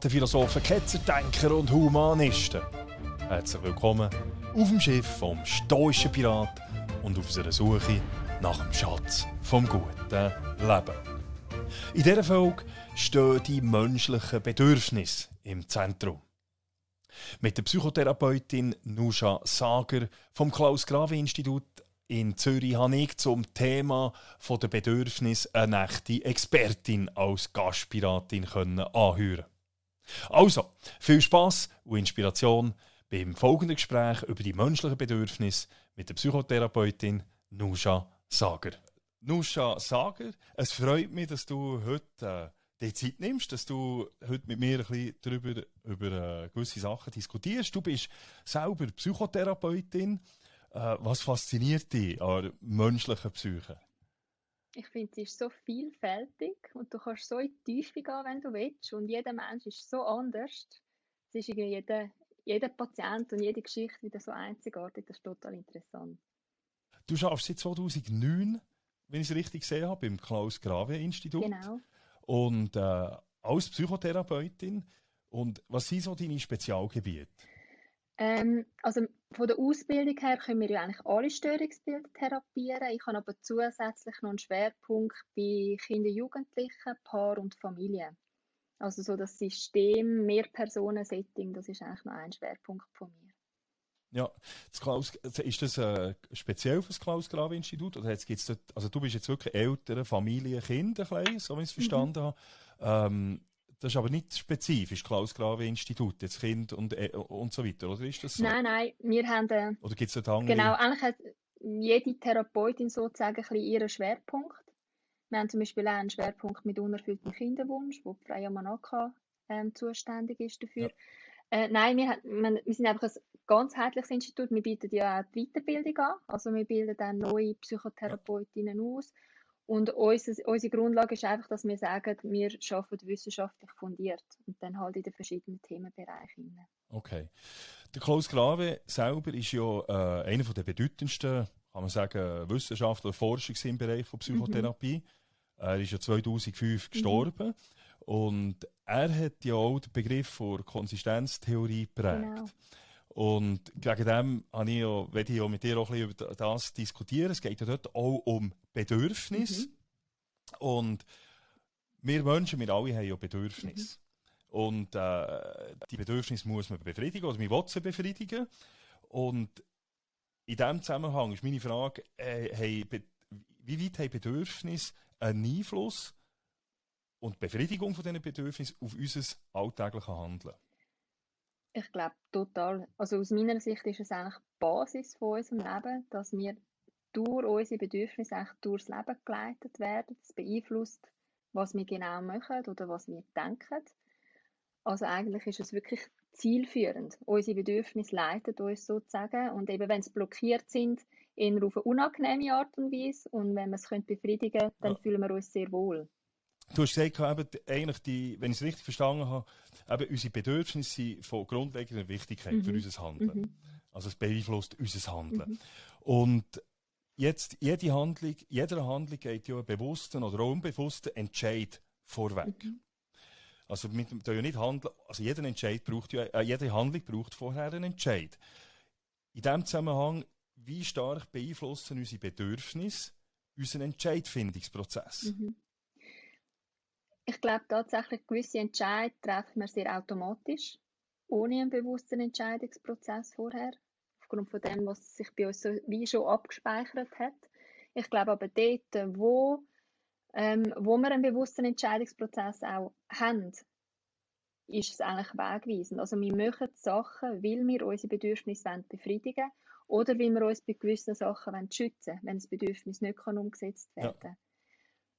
Piraten, Philosophen, Ketzer, Denker und Humanisten. Herzlich willkommen auf dem Schiff vom stoischen Pirat und auf unserer Suche nach dem Schatz vom guten Leben. In dieser Folge stehen die menschlichen Bedürfnisse im Zentrum. Mit der Psychotherapeutin Nusha Sager vom Klaus-Grave-Institut in Zürich habe ich zum Thema der Bedürfnis eine echte Expertin als Gastpiratin anhören. Also, viel Spaß und Inspiration beim folgenden Gespräch über die menschlichen Bedürfnisse mit der Psychotherapeutin Nusha Sager. Nusha Sager, es freut mich, dass du heute äh, die Zeit nimmst, dass du heute mit mir ein bisschen darüber, über äh, gewisse Sachen diskutierst. Du bist selber Psychotherapeutin äh, was fasziniert dich an der menschlichen Psyche? Ich finde, sie ist so vielfältig und du kannst so in die Tiefe gehen, wenn du willst. Und jeder Mensch ist so anders. Es ist irgendwie jeder, jeder Patient und jede Geschichte wieder so einzigartig. Das ist total interessant. Du arbeitest seit 2009, wenn ich es richtig gesehen habe, beim Klaus-Grave-Institut. Genau. Und äh, als Psychotherapeutin. Und was sind so deine Spezialgebiete? Ähm, also von der Ausbildung her können wir ja eigentlich alle Störungsbilder therapieren. Ich habe aber zusätzlich noch einen Schwerpunkt bei Kindern, Jugendlichen, Paar und Familie. Also so das System Mehrpersonen-Setting, das ist eigentlich noch ein Schwerpunkt von mir. Ja, das Klaus, ist das äh, speziell für das Klaus-Grave-Institut? Oder gibt's dort, also du bist jetzt wirklich Eltern, Familie, Kinder, so wie ich es mhm. verstanden mhm. habe. Ähm, das ist aber nicht spezifisch Klaus-Grave-Institut, jetzt Kind und, äh, und so weiter, oder ist das so? Nein, nein, wir haben... Äh, oder gibt es da andere? Genau, eigentlich hat jede Therapeutin sozusagen ein bisschen ihren Schwerpunkt. Wir haben zum Beispiel auch einen Schwerpunkt mit unerfülltem Kinderwunsch, wo Freya Manaka ähm, zuständig ist dafür. Ja. Äh, nein, wir, wir, wir, sind einfach ein ganzheitliches Institut. Wir bieten ja auch die Weiterbildung an. Also wir bilden dann neue Psychotherapeutinnen ja. aus und unser, unsere Grundlage ist einfach, dass wir sagen, wir arbeiten wissenschaftlich fundiert und dann halt in den verschiedenen Themenbereichen. Okay. Der Klaus Grave selber ist ja äh, einer der bedeutendsten, kann man sagen, Wissenschaftler, Forscher im Bereich von Psychotherapie. Mhm. Er ist ja 2005 mhm. gestorben und er hat ja auch den Begriff der Konsistenztheorie geprägt. Genau. Und gegen dem habe ich ja, will ich ja mit dir auch ein bisschen über das diskutieren. Es geht ja dort auch um Bedürfnis. Mhm. Und wir Menschen, wir alle haben ja Bedürfnisse. Mhm. Und äh, die Bedürfnisse muss man befriedigen, oder wir wollen sie befriedigen. Und in diesem Zusammenhang ist meine Frage, äh, hey, wie weit haben Bedürfnisse einen Einfluss und Befriedigung von diesen Bedürfnissen auf unser alltägliches Handeln? Ich glaube total. Also aus meiner Sicht ist es eigentlich die Basis von unserem Leben, dass wir durch unsere Bedürfnisse eigentlich durchs Leben geleitet werden. Das beeinflusst, was wir genau machen oder was wir denken. Also eigentlich ist es wirklich zielführend. Unsere Bedürfnisse leiten uns sozusagen und eben wenn sie blockiert sind, eher auf eine unangenehme Art und Weise und wenn wir es befriedigen können, dann ja. fühlen wir uns sehr wohl. Du hast gesagt, eben, eigentlich die, wenn ich es richtig verstanden habe, eben unsere Bedürfnisse sind von grundlegender Wichtigkeit mhm. für unser Handeln. Mhm. Also es beeinflusst unser Handeln. Mhm. Und jetzt, jede Handlung, jeder Handlung geht ja einen bewussten oder unbewussten Entscheid vorweg. Mhm. Also mit ja nicht handeln, also jeder Entscheid braucht ja, äh, jede Handlung braucht vorher einen Entscheid. In diesem Zusammenhang, wie stark beeinflussen unsere Bedürfnisse unseren Entscheidfindungsprozess? Mhm. Ich glaube tatsächlich, gewisse Entscheidungen treffen wir sehr automatisch, ohne einen bewussten Entscheidungsprozess vorher, aufgrund von dem, was sich bei uns so wie schon abgespeichert hat. Ich glaube aber dort, wo, ähm, wo wir einen bewussten Entscheidungsprozess auch haben, ist es eigentlich wegweisend. Also wir machen Sachen, weil wir unsere Bedürfnisse befriedigen wollen oder weil wir uns bei gewissen Sachen schützen wollen, wenn das Bedürfnis nicht umgesetzt werden kann. Ja.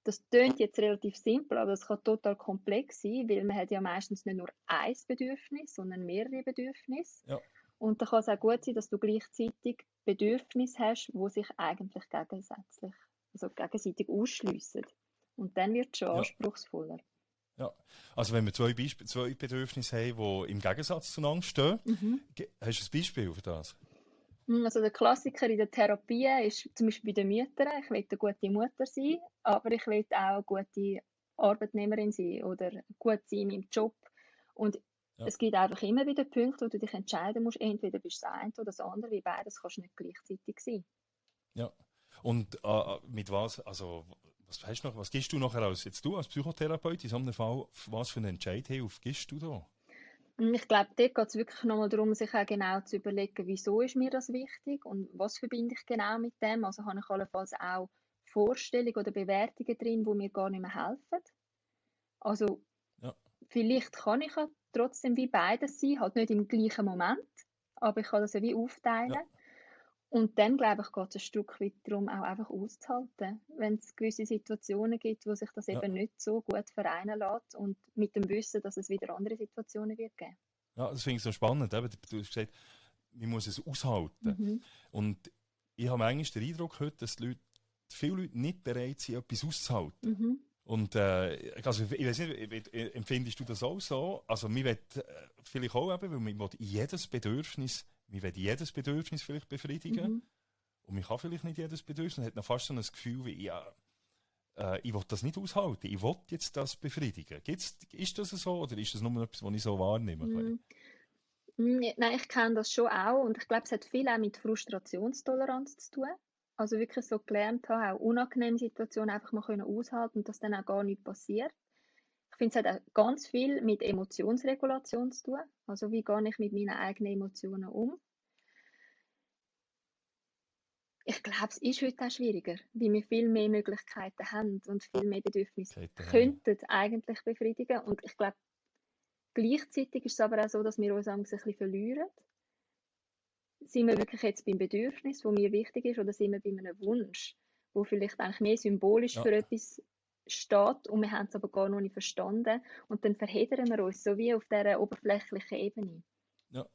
Das klingt jetzt relativ simpel, aber das kann total komplex sein, weil man hat ja meistens nicht nur ein Bedürfnis, sondern mehrere Bedürfnisse. Ja. Und da kann es auch gut sein, dass du gleichzeitig Bedürfnisse hast, wo sich eigentlich gegensätzlich, also gegenseitig ausschliessen. Und dann wird es schon ja. anspruchsvoller. Ja, also wenn wir zwei, Beisp zwei Bedürfnisse haben, die im Gegensatz zueinander stehen, mhm. hast du ein Beispiel für das? Hm, also der Klassiker in der Therapie ist zum Beispiel bei den Müttern. Ich will eine gute Mutter sein, aber ich will auch eine gute Arbeitnehmerin sein oder gut sein in meinem Job Und ja. es gibt einfach immer wieder Punkte, wo du dich entscheiden musst, entweder bist du das eine oder das andere, wie beides kannst du nicht gleichzeitig sein. Ja. Und äh, mit was, also was hast du noch, was gibst du nachher als jetzt du als Psychotherapeut in so einem Fall, was für einen Entscheidhilfe gibst du da? Hm, ich glaube, dort geht es wirklich nochmal darum, sich auch genau zu überlegen, wieso ist mir das wichtig und was verbinde ich genau mit dem. Also habe ich allenfalls auch Vorstellungen oder Bewertungen drin, die mir gar nicht mehr helfen. Also ja. vielleicht kann ich ja trotzdem wie beides sein, halt nicht im gleichen Moment, aber ich kann das ja wie aufteilen. Ja. Und dann, glaube ich, geht es ein Stück weit darum, auch einfach auszuhalten, wenn es gewisse Situationen gibt, wo sich das ja. eben nicht so gut vereinen lässt und mit dem Wissen, dass es wieder andere Situationen wird geben. Ja, das finde ich so spannend. Eben, du hast gesagt, man muss es aushalten. Mhm. Und ich habe manchmal den Eindruck heute, dass Leute, viele Leute nicht bereit sind, etwas auszuhalten. Mhm. Und äh, also, ich weiß nicht, empfindest du das auch so? Also, mir wird äh, vielleicht auch eben, weil man jedes Bedürfnis man will jedes Bedürfnis vielleicht befriedigen. Mhm. Und man kann vielleicht nicht jedes Bedürfnis. Man hat noch fast so ein Gefühl wie, ja, äh, ich will das nicht aushalten. Ich will jetzt das befriedigen. Gibt's, ist das so oder ist das nur etwas, was ich so wahrnehme? Mhm. Nein, ich kenne das schon auch und ich glaube, es hat viel auch mit Frustrationstoleranz zu tun. Also wirklich so gelernt haben, auch unangenehme Situationen einfach mal können aushalten und dass dann auch gar nichts passiert finde, es hat auch ganz viel mit Emotionsregulation zu tun. Also wie gehe ich mit meinen eigenen Emotionen um? Ich glaube, es ist heute auch schwieriger, weil wir viel mehr Möglichkeiten haben und viel mehr Bedürfnisse könnten eigentlich befriedigen. Und ich glaube, gleichzeitig ist es aber auch so, dass wir uns ein bisschen verlieren. Sind wir wirklich jetzt beim Bedürfnis, wo mir wichtig ist, oder sind wir bei einem Wunsch, wo vielleicht eigentlich mehr symbolisch ja. für etwas steht und wir haben es aber gar noch nicht verstanden und dann verheddern wir uns so wie auf dieser oberflächlichen Ebene. Ja,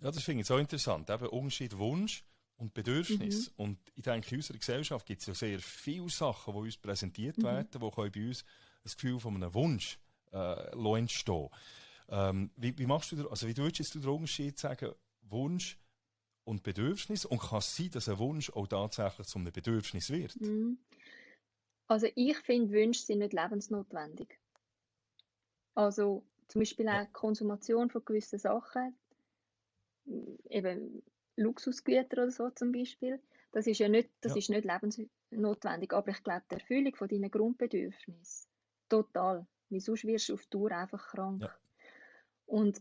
ja das finde ich so interessant. Eben Unterschied Wunsch und Bedürfnis. Mhm. Und ich denke, in unserer Gesellschaft gibt es ja sehr viele Sachen, die uns präsentiert mhm. werden, die bei uns das Gefühl von einem Wunsch äh, entstehen. Ähm, wie, wie machst du, also wie würdest du den Unterschied sagen, Wunsch und Bedürfnis und kann es sein, dass ein Wunsch auch tatsächlich zu einem Bedürfnis wird? Mhm. Also ich finde, Wünsche sind nicht lebensnotwendig. Also zum Beispiel auch die Konsumation von gewissen Sachen, eben Luxusgüter oder so zum Beispiel, das ist ja nicht, das ja. ist nicht lebensnotwendig. Aber ich glaube, die Erfüllung von deinen Grundbedürfnissen, total. Weil sonst wirst du auf Tour einfach krank. Ja. Und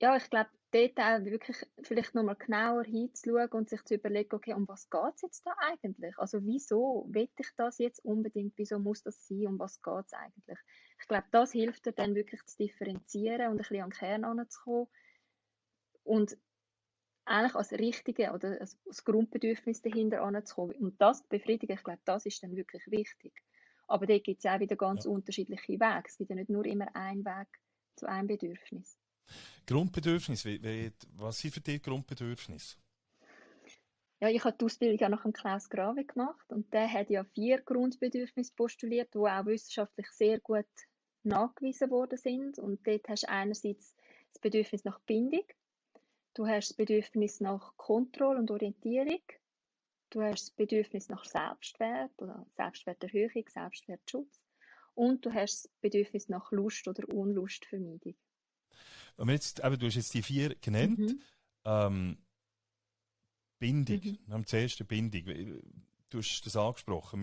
ja, ich glaube, dort auch wirklich vielleicht nochmal genauer hinzuschauen und sich zu überlegen, okay, um was geht es jetzt da eigentlich? Also wieso will ich das jetzt unbedingt? Wieso muss das sein? Um was geht es eigentlich? Ich glaube, das hilft dir dann wirklich zu differenzieren und ein bisschen an den Kern anzukommen und eigentlich als richtige oder als, Grundbedürfnis dahinter anzukommen und das zu befriedigen, ich glaube, das ist dann wirklich wichtig. Aber da gibt es auch wieder ganz ja. unterschiedliche Wege. Es gibt ja nicht nur immer einen Weg zu einem Bedürfnis. Grundbedürfnis, was sind für dich Grundbedürfnisse? Ja, ich habe die Ausbildung ja nach dem Klaus Grave gemacht und der hat ja vier Grundbedürfnisse postuliert, die auch wissenschaftlich sehr gut nachgewiesen worden sind. Und dort hast du einerseits das Bedürfnis nach Bindung, du hast das Bedürfnis nach Kontrolle und Orientierung, du hast das Bedürfnis nach Selbstwert oder Selbstwerterhöhung, Selbstwertschutz und du hast das Bedürfnis nach Lust oder Unlustvermeidung. Wir jetzt, eben, du hast jetzt die vier genannt. Mhm. Ähm, Bindung, mhm. wir haben zuerst Bindung. Du hast das angesprochen.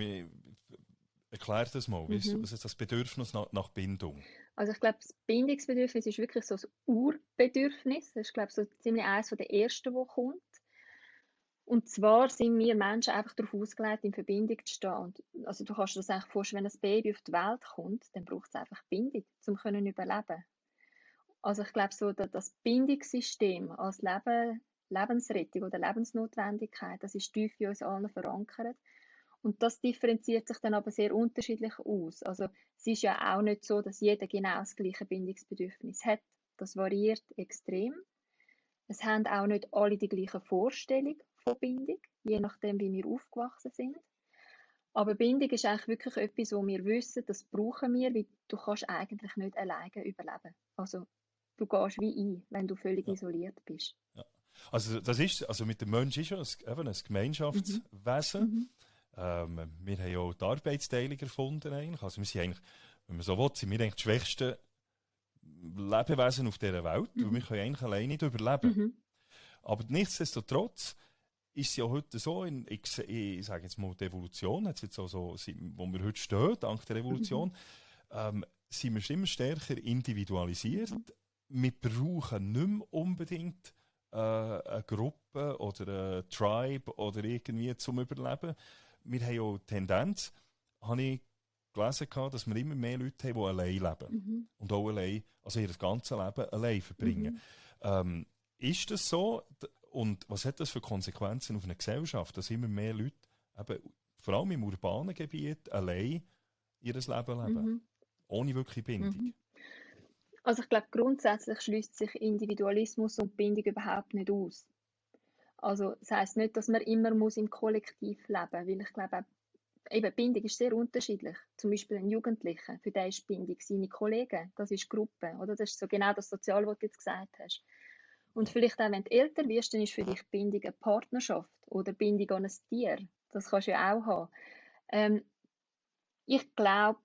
Erklär das mal. Mhm. Was ist das Bedürfnis nach, nach, Bindung? Also ich glaube, das Bindungsbedürfnis ist wirklich so ein Urbedürfnis. Das ist, glaube ich, so ziemlich eines der ersten, wo kommt. Und zwar sind wir Menschen einfach darauf ausgelegt, in Verbindung zu stehen. Und, also du kannst dir das eigentlich vorstellen, wenn ein Baby auf die Welt kommt, dann braucht es einfach Bindung, um zu überleben. Also ich glaube, so das Bindungssystem als Leben, Lebensrettung oder Lebensnotwendigkeit, das ist tief in uns allen verankert. Und das differenziert sich dann aber sehr unterschiedlich aus. Also es ist ja auch nicht so, dass jeder genau das gleiche Bindungsbedürfnis hat. Das variiert extrem. Es haben auch nicht alle die gleiche Vorstellung von Bindung, je nachdem, wie wir aufgewachsen sind. Aber Bindung ist eigentlich wirklich etwas, wo wir wissen, das brauchen wir, weil du kannst eigentlich nicht alleine überleben. Also du gehst wie ein, wenn du völlig ja. isoliert bist. Ja. Also das ist, also mit dem Menschen ist ja ein, ein Gemeinschaftswesen. Mhm. mhm. Ähm, wir haben ja auch die Arbeitsteilung erfunden eigentlich. Also wir sind eigentlich, wenn man so will, sind wir eigentlich die schwächsten Lebewesen auf dieser Welt, mhm. wir können eigentlich alleine nicht überleben. Mhm. Aber nichtsdestotrotz ist es ja heute so, in, ich, ich sage jetzt mal, die Evolution, jetzt jetzt also, wo wir heute stehen, dank der Revolution, mhm. ähm, sind wir immer stärker individualisiert. Mhm. Wir brauchen nicht mehr unbedingt äh, eine Gruppe oder eine Tribe oder irgendwie zum Überleben. Wir haben ja die Tendenz, habe ich gelesen, dass wir immer mehr Leute haben, die allein leben. Mhm. Und auch allein, also ihr ganzes Leben allein verbringen. Mhm. Ähm, ist das so? Und was hat das für Konsequenzen auf eine Gesellschaft, dass immer mehr Leute, eben, vor allem im urbanen Gebiet, allein ihr Leben leben? Mhm. Ohne wirklich Bindung? Also ich glaube, grundsätzlich schließt sich Individualismus und Bindung überhaupt nicht aus. Also das heißt nicht, dass man immer muss im Kollektiv leben, muss, weil ich glaube, eben Bindung ist sehr unterschiedlich. Zum Beispiel ein Jugendlicher, für den ist Bindung seine Kollegen, das ist Gruppe, oder? Das ist so genau das Sozial, was du jetzt gesagt hast. Und vielleicht auch, wenn du älter wirst, dann ist für dich Bindung eine Partnerschaft oder Bindung an ein Tier. Das kannst du ja auch haben. Ähm, ich glaube,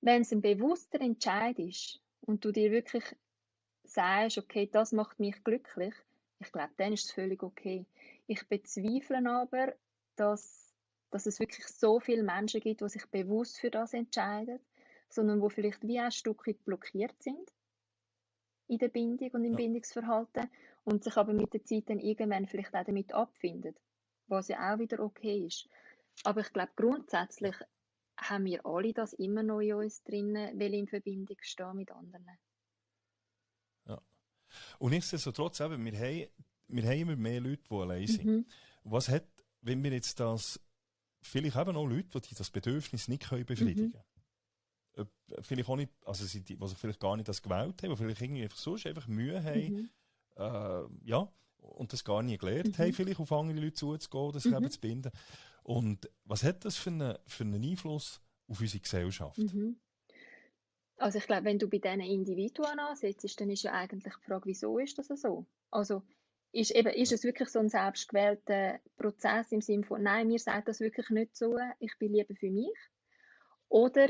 wenn es ein bewusster Entscheid ist und du dir wirklich sagst, okay, das macht mich glücklich, ich glaube, dann ist es völlig okay. Ich bezweifle aber, dass, dass es wirklich so viele Menschen gibt, die sich bewusst für das entscheiden, sondern wo vielleicht wie ein Stück blockiert sind in der Bindung und im ja. Bindungsverhalten und sich aber mit der Zeit dann irgendwann vielleicht auch damit abfinden, was ja auch wieder okay ist. Aber ich glaube, grundsätzlich haben wir alle das immer noch in uns drin, weil in Verbindung stehen mit anderen. Ja. Und nichtsdestotrotz, eben, wir, haben, wir haben immer mehr Leute, die allein sind. Mhm. Was hat, wenn wir jetzt das, vielleicht eben auch Leute, die das Bedürfnis nicht können befriedigen können. Mhm. Vielleicht auch nicht, also die, die vielleicht gar nicht das gewählt haben, vielleicht irgendwie einfach sonst einfach Mühe haben, mhm. äh, ja, und das gar nicht gelernt mhm. haben, vielleicht auf andere Leute zuzugehen, das mhm. eben zu binden. Und was hat das für einen, für einen Einfluss auf unsere Gesellschaft? Mhm. Also ich glaube, wenn du bei diesen Individuen ansetzt, dann ist ja eigentlich die Frage, wieso ist das so? Also ist, eben, ist es wirklich so ein selbstgewählter Prozess im Sinne von, nein, mir sagt das wirklich nicht so, ich bin lieber für mich? Oder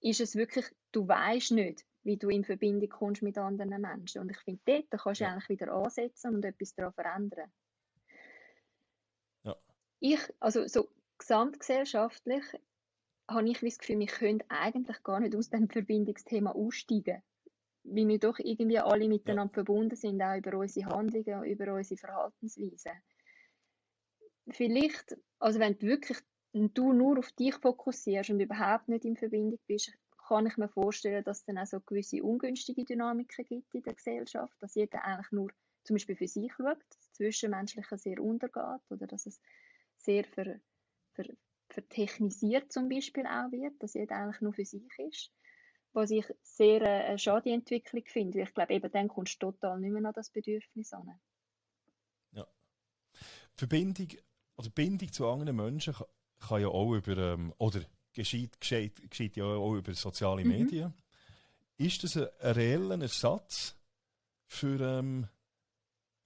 ist es wirklich, du weißt nicht, wie du in Verbindung kommst mit anderen Menschen? Und ich finde, dort kannst du ja. eigentlich wieder ansetzen und etwas daran verändern ich, also so gesamtgesellschaftlich, habe ich das Gefühl, wir können eigentlich gar nicht aus dem Verbindungsthema aussteigen. Weil wir doch irgendwie alle miteinander ja. verbunden sind, auch über unsere Handlungen, über unsere Verhaltensweisen. Vielleicht, also wenn du wirklich du nur auf dich fokussierst und überhaupt nicht in Verbindung bist, kann ich mir vorstellen, dass es dann auch so gewisse ungünstige Dynamiken gibt in der Gesellschaft, dass jeder eigentlich nur zum Beispiel für sich schaut, das Zwischenmenschliche sehr untergeht oder dass es sehr ver, ver, vertechnisiert zum Beispiel auch wird, dass jeder eigentlich nur für sich ist. Was ich sehr äh, eine schade Entwicklung finde. Ich glaube, eben dann kommst du total nicht mehr an das Bedürfnis an. Ja. Verbindung, oder Bindung zu anderen Menschen kann, kann ja auch über, ähm, oder geschieht, geschieht, geschieht ja auch über soziale mhm. Medien. Ist das ein, ein reeller Ersatz für, ähm,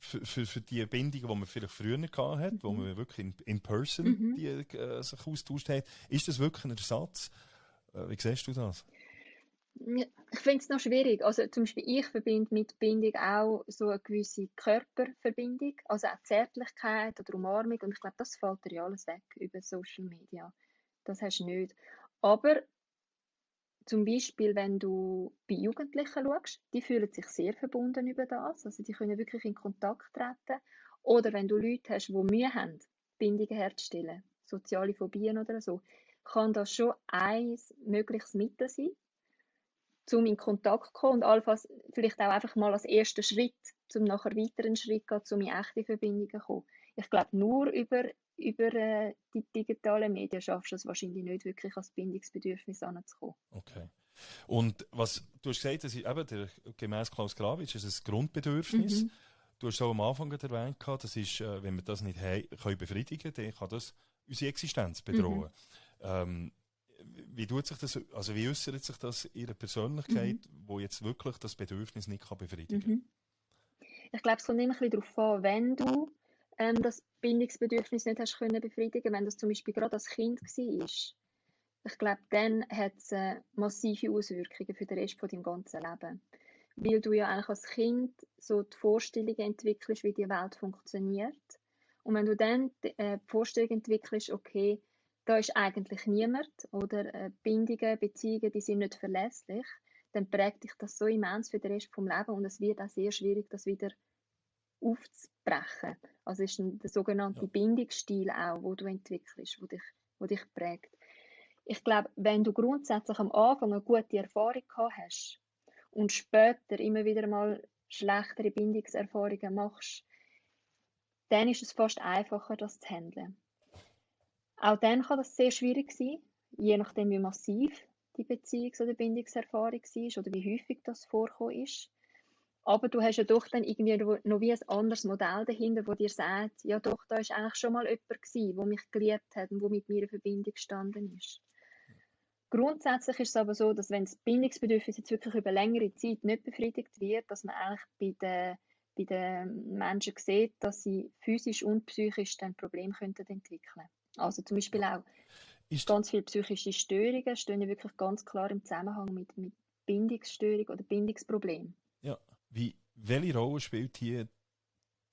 für, für, für die Bindungen, die man vielleicht früher gehabt hat, mhm. wo man wirklich in, in person mhm. die, äh, sich austauscht hat, ist das wirklich ein Ersatz? Äh, wie siehst du das? Ich finde es noch schwierig. Also zum Beispiel ich verbinde mit Bindung auch so eine gewisse Körperverbindung, also auch Zärtlichkeit oder Umarmung und ich glaube, das fällt dir ja alles weg über Social Media. Das hast du nicht. Aber zum Beispiel, wenn du bei Jugendlichen schaust, die fühlen sich sehr verbunden über das, also die können wirklich in Kontakt treten. Oder wenn du Leute hast, die Mühe haben, Bindungen herzustellen, soziale Phobien oder so, kann das schon ein mögliches Mittel sein, um in Kontakt zu kommen und allenfalls vielleicht auch einfach mal als erster Schritt, zum nachher weiteren Schritt gehen, um in echte Verbindungen zu kommen. Ich glaube, nur über über äh, die digitalen Medien schaffst du es wahrscheinlich nicht wirklich als Bindungsbedürfnis anzukommen. Okay. Und was du hast gesagt, das ist eben der, gemäß Klaus Grawitsch ist ein Grundbedürfnis. Mhm. Du hast auch am Anfang erwähnt, das ist, äh, wenn wir das nicht können befriedigen können, dann kann das unsere Existenz bedrohen. Mhm. Ähm, wie tut sich das, also wie äußert sich das in ihrer Persönlichkeit, mhm. wo jetzt wirklich das Bedürfnis nicht kann befriedigen kann? Mhm. Ich glaube, es kommt immer ein bisschen darauf an, wenn du ähm, das Bindungsbedürfnis nicht hast können befriedigen, wenn das zum Beispiel gerade als Kind war, ich glaube, dann hat es äh, massive Auswirkungen für den Rest von deinem ganzen Leben. Weil du ja eigentlich als Kind so die Vorstellung entwickelst, wie die Welt funktioniert. Und wenn du dann die, äh, die Vorstellung entwickelst, okay, da ist eigentlich niemand oder äh, Bindungen, Beziehungen, die sind nicht verlässlich, dann prägt dich das so immens für den Rest vom Leben und es wird auch sehr schwierig, das wieder aufzubrechen. Also ist ein, der sogenannte ja. Bindungsstil auch, wo du entwickelst, wo dich, wo dich prägt. Ich glaube, wenn du grundsätzlich am Anfang eine gute Erfahrung gehabt hast und später immer wieder mal schlechtere Bindungserfahrungen machst, dann ist es fast einfacher, das zu handeln. Auch dann kann das sehr schwierig sein, je nachdem, wie massiv die Beziehungs- oder Bindungserfahrung war oder wie häufig das vorkommen ist. Aber du hast ja doch dann irgendwie noch wie ein anderes Modell dahinter, wo dir sagt, ja doch, da ist eigentlich schon mal jemand gewesen, der mich geliebt hat und der mit mir in Verbindung gestanden ist. Grundsätzlich ist es aber so, dass wenn das Bindungsbedürfnis jetzt wirklich über längere Zeit nicht befriedigt wird, dass man eigentlich bei den, bei den Menschen sieht, dass sie physisch und psychisch dann Probleme könnten entwickeln. Also zum Beispiel auch ist ganz viele psychische Störungen stehen ja wirklich ganz klar im Zusammenhang mit, mit Bindungsstörung oder Bindungsproblemen. Ja, wie, welche Rolle spielt hier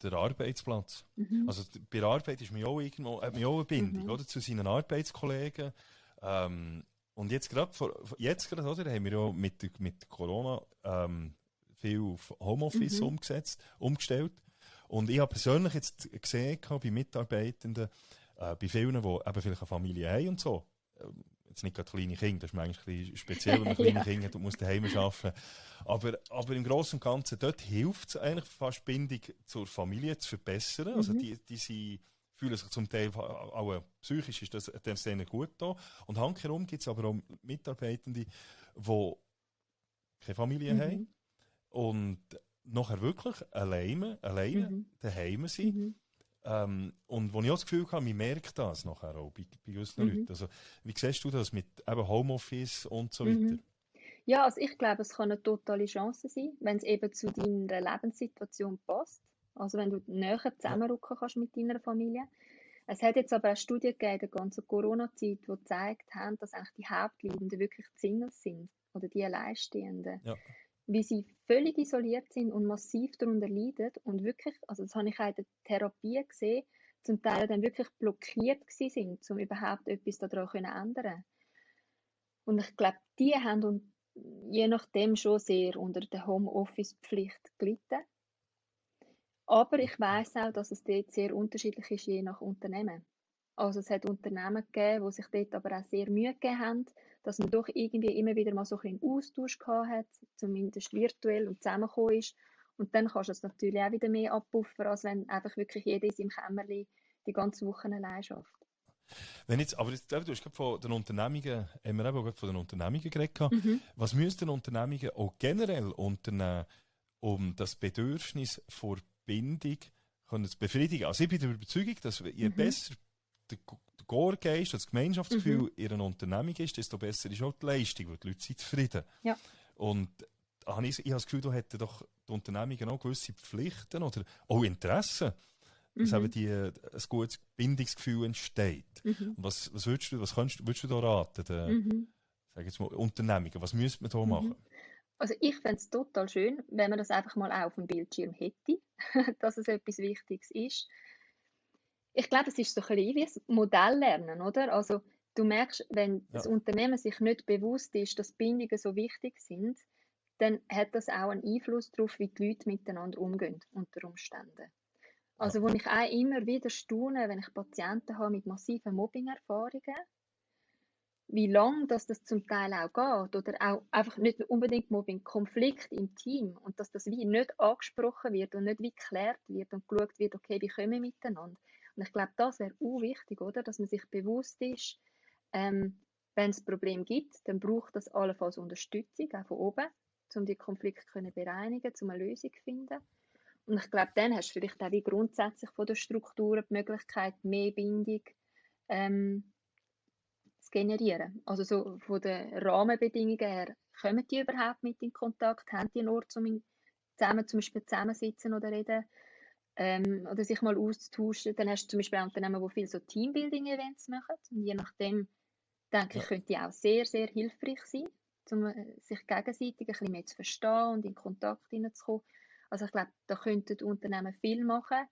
der Arbeitsplatz? Mhm. Also bei der Arbeit ist man auch irgendwo, hat man auch eine Bindung, mhm. oder, zu seinen Arbeitskollegen. Ähm, und jetzt gerade, jetzt gerade, oder, haben wir ja mit, mit Corona ähm, viel auf Homeoffice mhm. umgesetzt, umgestellt. Und ich habe persönlich jetzt gesehen, bei Mitarbeitenden, äh, bei vielen, die eben vielleicht eine Familie haben und so, jetzt nicht gerade kleine Kinder, das ist manchmal ein bisschen speziell, wenn man kleine ja. Kinder hat und muss daheim arbeiten. Aber, aber im Großen und Ganzen, dort hilft es eigentlich fast, die Bindung zur Familie zu verbessern. Also mhm. Also die, die sind fühlen sich zum Teil auch äh, psychisch ist das, das denen gut da. Und handherum gibt es aber auch Mitarbeitende, die keine Familie mhm. haben und nachher wirklich alleine, alleine mhm. daheim sind. Ähm, und wo ich auch das Gefühl habe, man merkt das nachher auch bei, bei gewissen mhm. Leuten. Also, wie siehst du das mit eben Homeoffice und so mhm. weiter? Ja, also ich glaube, es kann eine totale Chance sein, wenn es eben zu deiner Lebenssituation passt. Also wenn du näher zusammenrücken kannst mit deiner Familie. Es hat jetzt aber eine Studie gegeben in der ganzen Corona-Zeit, die gezeigt haben, dass eigentlich die Hauptleidenden wirklich die Singles sind oder die Alleinstehenden. Ja. Wie sie völlig isoliert sind und massiv darunter leiden und wirklich, also das habe ich auch in der Therapie gesehen, zum Teil dann wirklich blockiert sind, um überhaupt etwas daran zu ändern. Und ich glaube, die haben je nachdem schon sehr unter der Homeoffice-Pflicht gelitten. Aber ich weiß auch, dass es dort sehr unterschiedlich ist, je nach Unternehmen. Also es hat Unternehmen gegeben, die sich dort aber auch sehr Mühe gegeben haben, dass man doch irgendwie immer wieder mal so ein bisschen Austausch gehabt hat, zumindest virtuell und zusammengekommen ist. Und dann kannst du es natürlich auch wieder mehr abpuffern, als wenn einfach wirklich jeder in seinem Kämmerchen die ganze Woche allein schafft. Wenn jetzt, aber jetzt, du hast gerade von den Unternehmungen, haben wir eben von den Unternehmungen geredet. Mhm. Was müssten Unternehmungen auch generell unternehmen, um das Bedürfnis vor Bindung können zu befriedigen. Also ich bin der Überzeugung, dass je mhm. besser der, Gore-Geist, das Gemeinschaftsgefühl mhm. in einer Unternehmung ist, desto besser ist auch die Leistung, weil die Leute sind zufrieden. Ja. Und ich, ich habe das Gefühl, da hätten doch die Unternehmungen auch gewisse Pflichten oder auch Interessen, dass mhm. eben die, ein gutes Bindungsgefühl entsteht. Mhm. Und was, was würdest du, was kannst, würdest du da raten, den, mhm. sag jetzt mal, Unternehmungen, was müsste man da mhm. machen? Also ich fände es total schön, wenn man das einfach mal auch auf dem Bildschirm hätte, dass es etwas Wichtiges ist. Ich glaube, es ist so ein bisschen wie ein Modelllernen, oder? Also du merkst, wenn ja. das Unternehmen sich nicht bewusst ist, dass Bindungen so wichtig sind, dann hat das auch einen Einfluss darauf, wie die Leute miteinander umgehen unter Umständen. Also wo ich auch immer wieder staune, wenn ich Patienten habe mit massiven Mobbing-Erfahrungen, wie lange das, das zum Teil auch geht oder auch einfach nicht unbedingt Mobbing, Konflikt im Team und dass das wie nicht angesprochen wird und nicht wie geklärt wird und geschaut wird, okay, wie kommen wir miteinander. Und ich glaube, das wäre auch wichtig, oder, dass man sich bewusst ist, ähm, wenn es Problem gibt, dann braucht das allenfalls Unterstützung, auch von oben, um die Konflikte zu bereinigen, um eine Lösung zu finden. Und ich glaube, dann hast du vielleicht auch wie grundsätzlich von der Struktur die Möglichkeit, mehr Bindung ähm, generieren. Also so von den Rahmenbedingungen her, kommen die überhaupt mit in Kontakt? Haben die einen Ort, um zusammen zum Beispiel zusammensitzen oder reden? Ähm, oder sich mal austauschen. Dann hast du zum Beispiel Unternehmen, die viel so Teambuilding-Events machen. Und je nachdem, denke ich, könnte auch sehr, sehr hilfreich sein, um äh, sich gegenseitig ein bisschen mehr zu verstehen und in Kontakt hineinzukommen. Also ich glaube, da könnten Unternehmen viel machen,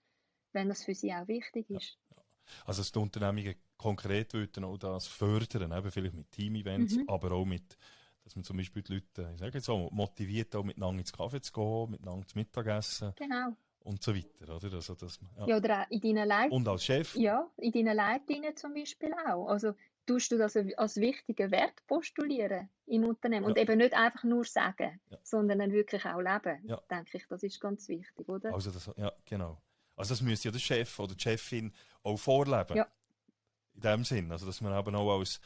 wenn das für sie auch wichtig ist. Ja, ja. Also dass die Unternehmungen konkret würden auch das fördern, eben vielleicht mit Team-Events, mhm. aber auch mit, dass man zum Beispiel die Leute, ich sage jetzt auch, motiviert, auch miteinander ins Kaffee zu gehen, miteinander zu Mittagessen. Genau. Und so weiter, oder? Also, dass ja. ja, oder auch in deinen Leit Und als Chef? Ja, in deinen Leitlinien zum Beispiel auch. Also, tust du das als wichtigen Wert postulieren im Unternehmen ja. und eben nicht einfach nur sagen, ja. sondern dann wirklich auch leben, ja. denke ich, das ist ganz wichtig, oder? Also das, ja, genau. Also das müsste ja der Chef oder die Chefin auch vorleben. Ja. In dem Sinn, also dass man eben auch als,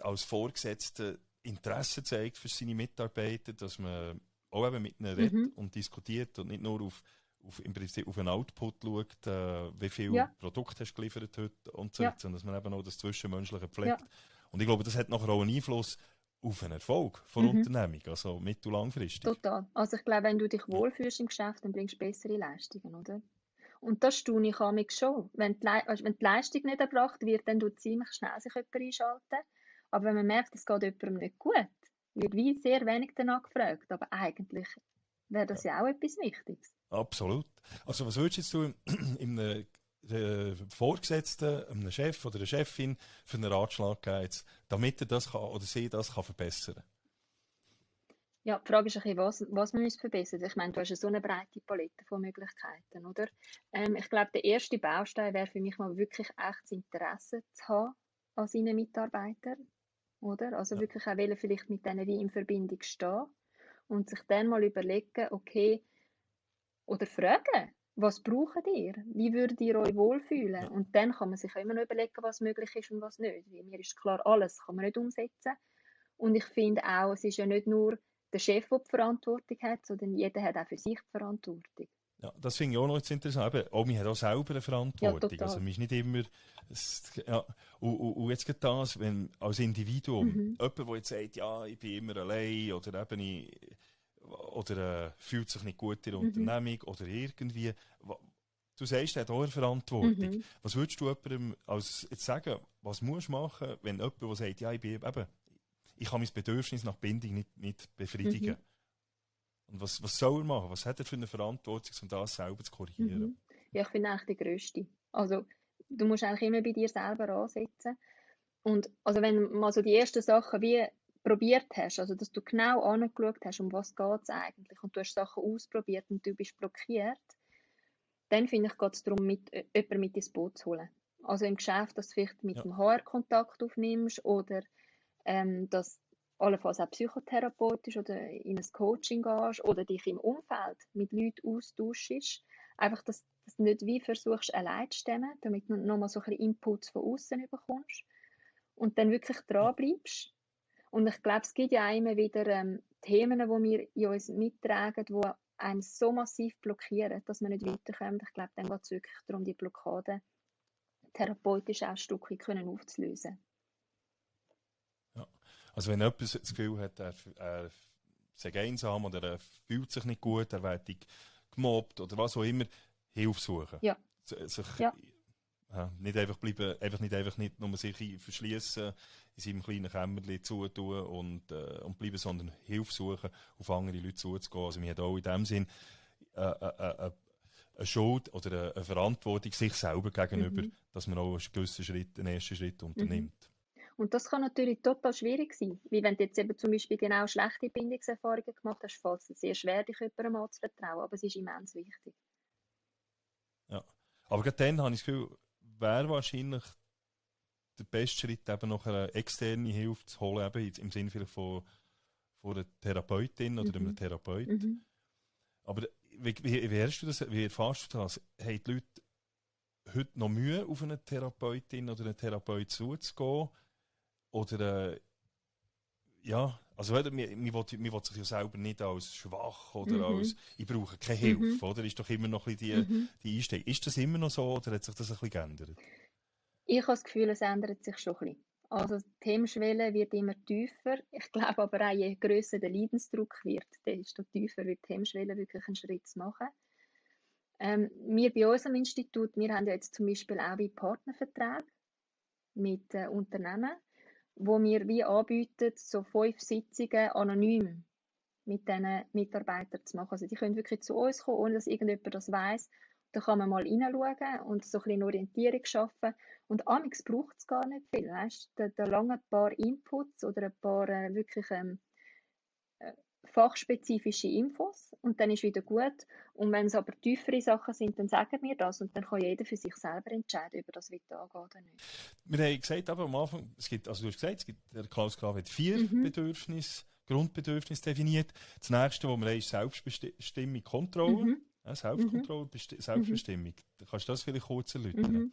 als Vorgesetzte Interesse zeigt für seine Mitarbeiter, dass man auch eben mit ihnen mhm. redet und diskutiert und nicht nur auf, auf, im Prinzip auf einen Output schaut, äh, wie viel ja. Produkt hast du geliefert heute und so ja. sondern dass man eben auch das Zwischenmenschliche pflegt. Ja. Und ich glaube, das hat nachher auch einen Einfluss auf einen Erfolg von mhm. Unternehmung, also mittel- und langfristig. Total. Also ich glaube, wenn du dich wohlfühlst im Geschäft, dann bringst du bessere Leistungen, oder? Und das staune ich mich schon. Wenn die, wenn die Leistung nicht erbracht wird, dann tut ziemlich schnell sich jemand einschalten. Aber wenn man merkt, es geht jemandem nicht gut, wird wie sehr wenig danach gefragt. Aber eigentlich wäre das ja, ja auch etwas Wichtiges. Absolut. Also was würdest du in einem äh, Vorgesetzten, einem Chef oder einer Chefin für einen Ratschlag geben, damit er das kann, oder sie das kann verbessern kann? Ja, die Frage ist ein bisschen, was, was man muss verbessern Ich meine, du hast ja so eine breite Palette von Möglichkeiten, oder? Ähm, ich glaube, der erste Baustein wäre für mich mal wirklich echtes Interesse zu haben an seinen Mitarbeitern, oder? Also ja. wirklich auch wollen, vielleicht mit denen wie in Verbindung stehen und sich dann mal überlegen, okay, oder fragen, was braucht ihr? Wie würdet ihr euch wohlfühlen? Ja. Und dann kann man sich immer noch überlegen, was möglich ist und was nicht. Weil mir ist klar, alles kann man nicht umsetzen. Und ich finde auch, es ist ja nicht nur der Chef, der die Verantwortung hat, sondern jeder hat auch für sich die Verantwortung. Ja, das finde ich auch noch interessant. Eben, auch man hat auch selber eine Verantwortung. Ja, also man ist nicht immer... Ja, und, und, und, jetzt geht das, wenn als Individuum mhm. jemand, der jetzt sagt, ja, ich bin immer allein oder eben ich, oder äh, fühlt sich nicht gut in der mhm. Unternehmung oder irgendwie... Du sagst, er hat auch eine Verantwortung. Mhm. Was würdest du jemandem als, jetzt sagen, was musst du machen, wenn jemand, der sagt, ja, ich bin eben ich kann mein Bedürfnis nach Bindung nicht, nicht befriedigen. Mhm. Und was, was soll er machen? Was hat er für eine Verantwortung, um das selber zu korrigieren? Mhm. Ja, ich finde eigentlich der Größte. Also, du musst eigentlich immer bei dir selber ansetzen. Und also wenn mal so die ersten Sachen wie probiert hast, also dass du genau angeschaut hast, um was geht es eigentlich, und du hast Sachen ausprobiert und du bist blockiert, dann finde ich, geht es darum, mit, äh, jemanden mit ins Boot zu holen. Also im Geschäft, dass du vielleicht mit ja. dem HR Kontakt aufnimmst oder ähm, dass allenfalls auch psychotherapeutisch oder in ein Coaching gehst oder dich im Umfeld mit Leuten austauschst. Einfach, dass, dass du nicht wie versuchst, allein zu stemmen, damit du nochmal so ein bisschen Inputs von außen bekommst und dann wirklich dran bleibst. Und ich glaube, es gibt ja auch immer wieder ähm, Themen, die wir in uns mittragen, die einen so massiv blockieren, dass wir nicht weiterkommen. Ich glaube, dann geht es wirklich darum, die Blockaden therapeutisch auch ein Stück weit aufzulösen. Also wenn jemand das Gefühl hat, er, er sei einsam oder er fühlt sich nicht gut, er wird gemobbt oder was auch immer, Hilfe suchen. Ja. Sich, ja. Ja, nicht einfach bleiben, einfach nicht einfach nicht nur sich verschließen, in seinem kleinen Kämmerchen zutun und, äh, und bleiben, sondern Hilfe suchen, auf andere Leute zuzugehen. Also, man hat auch in dem Sinn äh, äh, äh, eine Schuld oder eine Verantwortung sich selber gegenüber, mhm. dass man auch einen gewissen Schritt, einen ersten Schritt unternimmt. Mhm. Und das kann natürlich total schwierig sein, wie wenn du jetzt eben zum Beispiel genau schlechte Bindungserfahrungen gemacht hast, fällt es sehr schwer, dich jemandem mal zu vertrauen, aber es ist immens wichtig. Ja, aber gerade dann habe ich das Gefühl, wäre wahrscheinlich der beste Schritt, eben noch eine externe Hilfe zu holen, eben im Sinne vielleicht von, von einer Therapeutin oder mhm. einem Therapeuten. Mhm. Aber wie, wie, wie, du das, wie erfährst du das? Haben die Leute heute noch Mühe, auf eine Therapeutin oder einen Therapeut zuzugehen? Oder äh, ja, also oder, man, man, will, man will sich ja selber nicht als schwach oder mhm. als ich brauche keine Hilfe, mhm. oder? Ist doch immer noch ein bisschen die, mhm. die Einstellung. Ist das immer noch so oder hat sich das ein bisschen geändert? Ich habe das Gefühl, es ändert sich schon ein bisschen. Also die Hemmschwelle wird immer tiefer. Ich glaube aber auch, je grösser der Leidensdruck wird, desto tiefer wird die Hemmschwelle wirklich einen Schritt zu machen. Ähm, wir bei unserem Institut, wir haben ja jetzt zum Beispiel auch wie Partnerverträge mit äh, Unternehmen wo wir wie anbieten, so fünf Sitzungen anonym mit diesen Mitarbeitern zu machen. Also die können wirklich zu uns kommen, ohne dass irgendjemand das weiß. Da kann man mal reinschauen und so ein bisschen Orientierung schaffen. Und amigs braucht es gar nicht viel. Weißt? Da, da lange ein paar Inputs oder ein paar äh, wirklich ähm, äh, fachspezifische Infos und dann ist wieder gut. Und wenn es aber tiefere Sachen sind, dann sagen wir das und dann kann jeder für sich selber entscheiden, ob er das weiter angeht oder nicht. Wir haben gesagt, aber am Anfang, es gibt, also du hast gesagt, es gibt, der Klaus Graf hat vier mhm. Bedürfnisse, Grundbedürfnisse definiert. Das nächste, was wir haben, ist Selbstbestimmung, Kontrolle. Mhm. Ja, Selbstkontrolle, mhm. Selbstbestimmung. Mhm. Kannst du das vielleicht kurz erläutern? Mhm.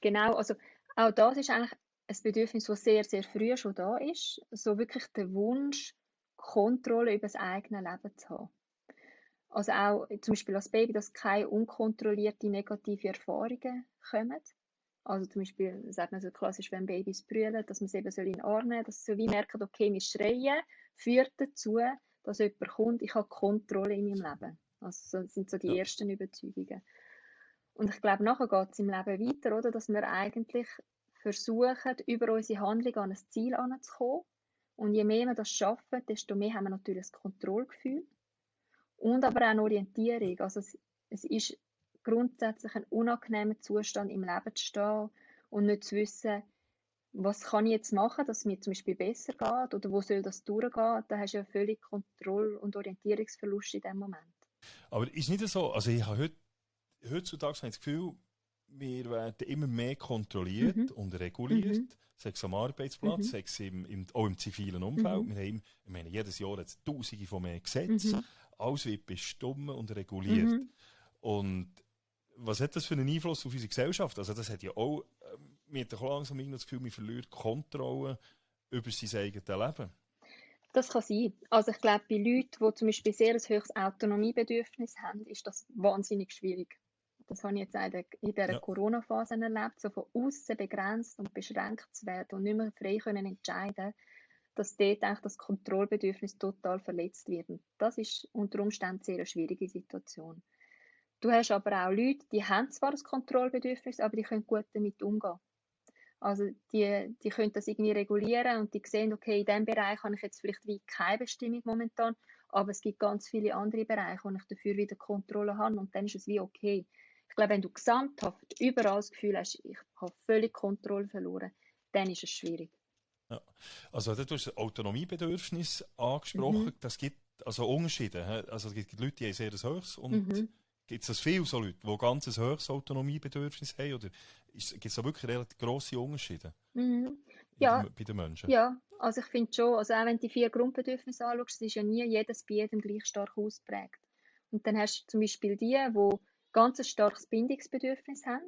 Genau, also auch das ist eigentlich ein Bedürfnis, das sehr, sehr früh schon da ist. So wirklich der Wunsch, Kontrolle über das eigene Leben zu haben. Also auch zum Beispiel als Baby, dass keine unkontrollierte negative Erfahrungen kommen. Also zum Beispiel sagt man so klassisch, wenn Babys brüllen, dass man sie eben in den Arm nehmen dass sie so wie merken, okay, wir schreien, führt dazu, dass jemand kommt, ich habe Kontrolle in meinem Leben. Also das sind so die ja. ersten Überzeugungen. Und ich glaube, nachher geht es im Leben weiter, oder? dass wir eigentlich versuchen, über unsere Handlung an ein Ziel anzukommen. Und je mehr wir das schaffen, desto mehr haben wir natürlich das Kontrollgefühl und aber auch eine Orientierung. Also es, es ist grundsätzlich ein unangenehmer Zustand im Leben zu stehen und nicht zu wissen, was kann ich jetzt machen, dass es mir zum Beispiel besser geht oder wo soll das durchgehen. Da hast du ja völlig Kontroll- und Orientierungsverlust in dem Moment. Aber ist nicht so, also ich habe heutzutage habe ich das Gefühl, wir werden immer mehr kontrolliert mhm. und reguliert. Mhm. Sei es am Arbeitsplatz, mhm. sei es im, im, auch im zivilen Umfeld. Mhm. Wir haben, ich meine, jedes Jahr hat es tausende von mehr Gesetzen. Mhm. Alles wird bestimmt und reguliert. Mhm. Und was hat das für einen Einfluss auf unsere Gesellschaft? Also das hat ja auch, mir hat langsam das Gefühl, man verliert Kontrolle über sein eigenes Leben. Das kann sein. Also ich glaube, bei Leuten, die zum Beispiel sehr ein höheres Autonomiebedürfnis haben, ist das wahnsinnig schwierig. Das habe ich jetzt in dieser ja. Corona-Phase erlebt, so von außen begrenzt und beschränkt zu werden und nicht mehr frei können entscheiden, dass dort eigentlich das Kontrollbedürfnis total verletzt wird. Und das ist unter Umständen sehr eine schwierige Situation. Du hast aber auch Leute, die haben zwar das Kontrollbedürfnis, aber die können gut damit umgehen. Also die, die können das irgendwie regulieren und die sehen, okay, in diesem Bereich habe ich jetzt vielleicht wie keine Bestimmung momentan, aber es gibt ganz viele andere Bereiche, wo ich dafür wieder Kontrolle habe und dann ist es wie okay. Ich glaube, wenn du gesamthaft überall das Gefühl hast, ich habe völlig Kontrolle verloren, dann ist es schwierig. Ja. Also du hast Autonomiebedürfnis angesprochen, mhm. das gibt also Unterschiede. Also es gibt Leute, die haben sehr hohes und mhm. Gibt es viele so Leute, die ganz ein hohes Autonomiebedürfnis haben? Oder gibt es da wirklich relativ grosse Unterschiede mhm. ja. bei den Menschen? Ja, also ich finde schon, also auch wenn du die vier Grundbedürfnisse anschaust, ist ja nie jedes bei jedem gleich stark ausprägt. Und dann hast du zum Beispiel die, die ganz ein starkes Bindungsbedürfnis haben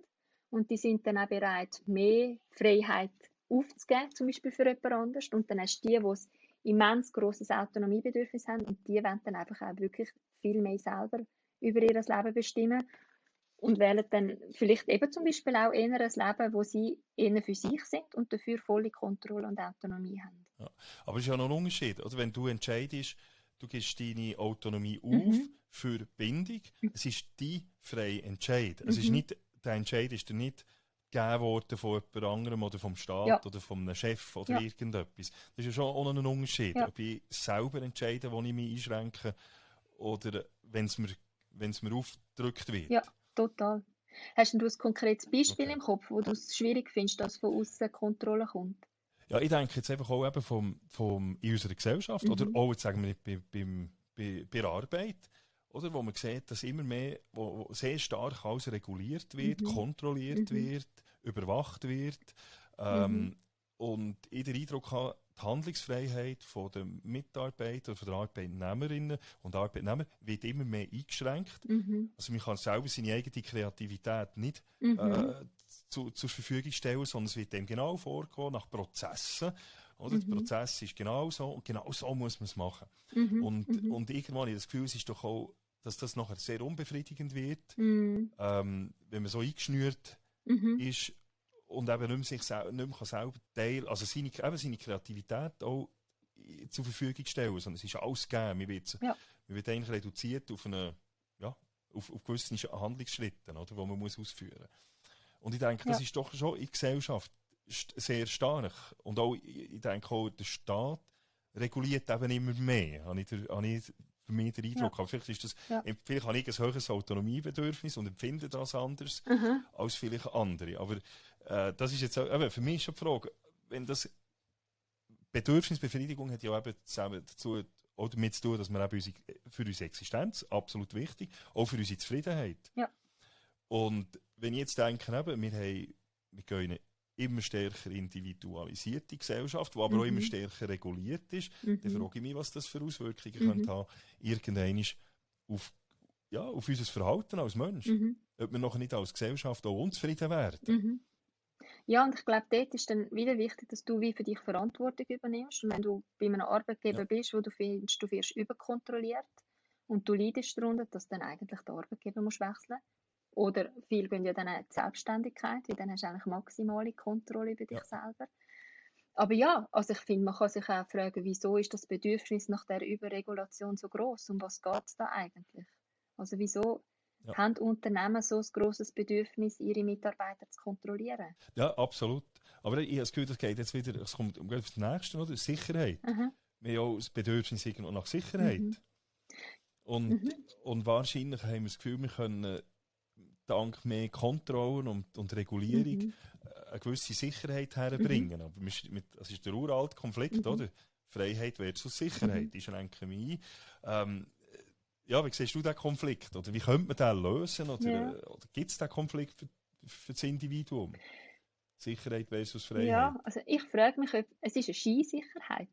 und die sind dann auch bereit, mehr Freiheit aufzugeben, zum Beispiel für jemand anderes. Und dann hast du die, die ein immens grosses Autonomiebedürfnis haben und die wollen dann einfach auch wirklich viel mehr selber über ihr Leben bestimmen und wählen dann vielleicht eben zum Beispiel auch eher ein Leben, wo sie eher für sich sind und dafür volle Kontrolle und Autonomie haben. Ja. Aber es ist ja noch ein Unterschied. Also wenn du entscheidest, du gibst deine Autonomie auf mhm. für Bindung, es ist die freie Entscheid. Mhm. Es ist mhm. nicht, der Entscheid ist dir nicht gegeben worden von jemand anderem oder vom Staat ja. oder einem Chef oder ja. irgendetwas. Das ist ja schon auch ein Unterschied, ja. ob ich selber entscheide, wo ich mich einschränke oder wenn es mir mir aufgedrückt wird. Ja, total. Hast du ein konkretes Beispiel okay. im Kopf, wo du es schwierig findest, dass von außen Kontrolle kommt? Ja, ich denke jetzt einfach auch eben vom, vom, in unserer Gesellschaft mhm. oder auch jetzt sagen wir bei, bei, bei, bei der Arbeit, oder, wo man sieht, dass immer mehr, wo, wo sehr stark alles reguliert wird, mhm. kontrolliert mhm. wird, überwacht wird. Ähm, mhm. und ich den Eindruck habe, die Handlungsfreiheit der Mitarbeiter, von der Arbeitnehmerinnen und Arbeitnehmer wird immer mehr eingeschränkt. Mhm. Also man kann selber seine eigene Kreativität nicht mhm. äh, zu, zur Verfügung stellen, sondern es wird dem genau vorkommen nach Prozessen. Oder? Mhm. Der Prozess ist genau so und genau so muss man es machen. Mhm. Und, mhm. und irgendwann habe ich das Gefühl, es ist doch auch, dass das nachher sehr unbefriedigend wird, mhm. ähm, wenn man so eingeschnürt ist und eben nicht mehr, sich nicht mehr selber teilen, also seine, eben seine Kreativität auch zur Verfügung stellen, sondern es ist alles gegeben. Man wird, ja. man wird eigentlich reduziert auf, eine, ja, auf, auf gewisse Handlungsschritte, oder, die man muss ausführen muss. Und ich denke, das ja. ist doch schon in Gesellschaft sehr stark. Und auch, ich denke auch, der Staat reguliert eben immer mehr, habe ich, der, habe ich für mich den Eindruck. Ja. Vielleicht, ist das, ja. vielleicht habe ich ein höheres Autonomiebedürfnis und empfinde das anders mhm. als vielleicht andere. Aber äh, das ist jetzt auch, eben, für mich ist schon die Frage, wenn das Bedürfnisbefriedigung hat ja eben zusammen dazu auch damit zu tun, dass wir eben unsere, für unsere Existenz absolut wichtig, auch für unsere Zufriedenheit. Ja. Und wenn ich jetzt denke, eben, wir, haben, wir gehen in eine immer stärker individualisierte Gesellschaft, die aber mhm. auch immer mhm. stärker reguliert ist, mhm. dann frage ich mich, was das für Auswirkungen mhm. könnte haben, irgendwann auf, ja, auf unser Verhalten als Mensch. Mhm. Ob wir noch nicht als Gesellschaft auch unzufrieden werden. Ja, und ich glaube, dort ist dann wieder wichtig, dass du wie für dich Verantwortung übernimmst. Und wenn du bei einem Arbeitgeber ja. bist, wo du findest, du wirst überkontrolliert und du leidest darunter, dass dann eigentlich der Arbeitgeber muss wechseln Oder viele gehen ja dann in die Selbstständigkeit, weil dann hast du eigentlich maximale Kontrolle über dich ja. selber. Aber ja, also ich finde, man kann sich auch fragen, wieso ist das Bedürfnis nach der Überregulation so groß und was geht es da eigentlich? Also wieso ja. Haben Unternehmen so ein grosses Bedürfnis, ihre Mitarbeiter zu kontrollieren? Ja, absolut. Aber ich habe das Gefühl, das geht jetzt wieder, es kommt um das nächste, oder? Sicherheit. Mhm. Wir haben auch das Bedürfnis nach Sicherheit. Mhm. Und, mhm. und wahrscheinlich haben wir das Gefühl, wir können dank mehr Kontrollen und, und Regulierung mhm. eine gewisse Sicherheit herbringen. Mhm. Aber das ist der uralte Konflikt, mhm. oder? Freiheit versus Sicherheit. Mhm. Ich schränke mich ein. Ähm, ja, wie siehst du diesen Konflikt? Oder wie könnte man den lösen? Oder, ja. oder gibt es diesen Konflikt für, für das Individuum? Sicherheit versus Freiheit? Ja, also ich frage mich, ob es ist eine Skisicherheit.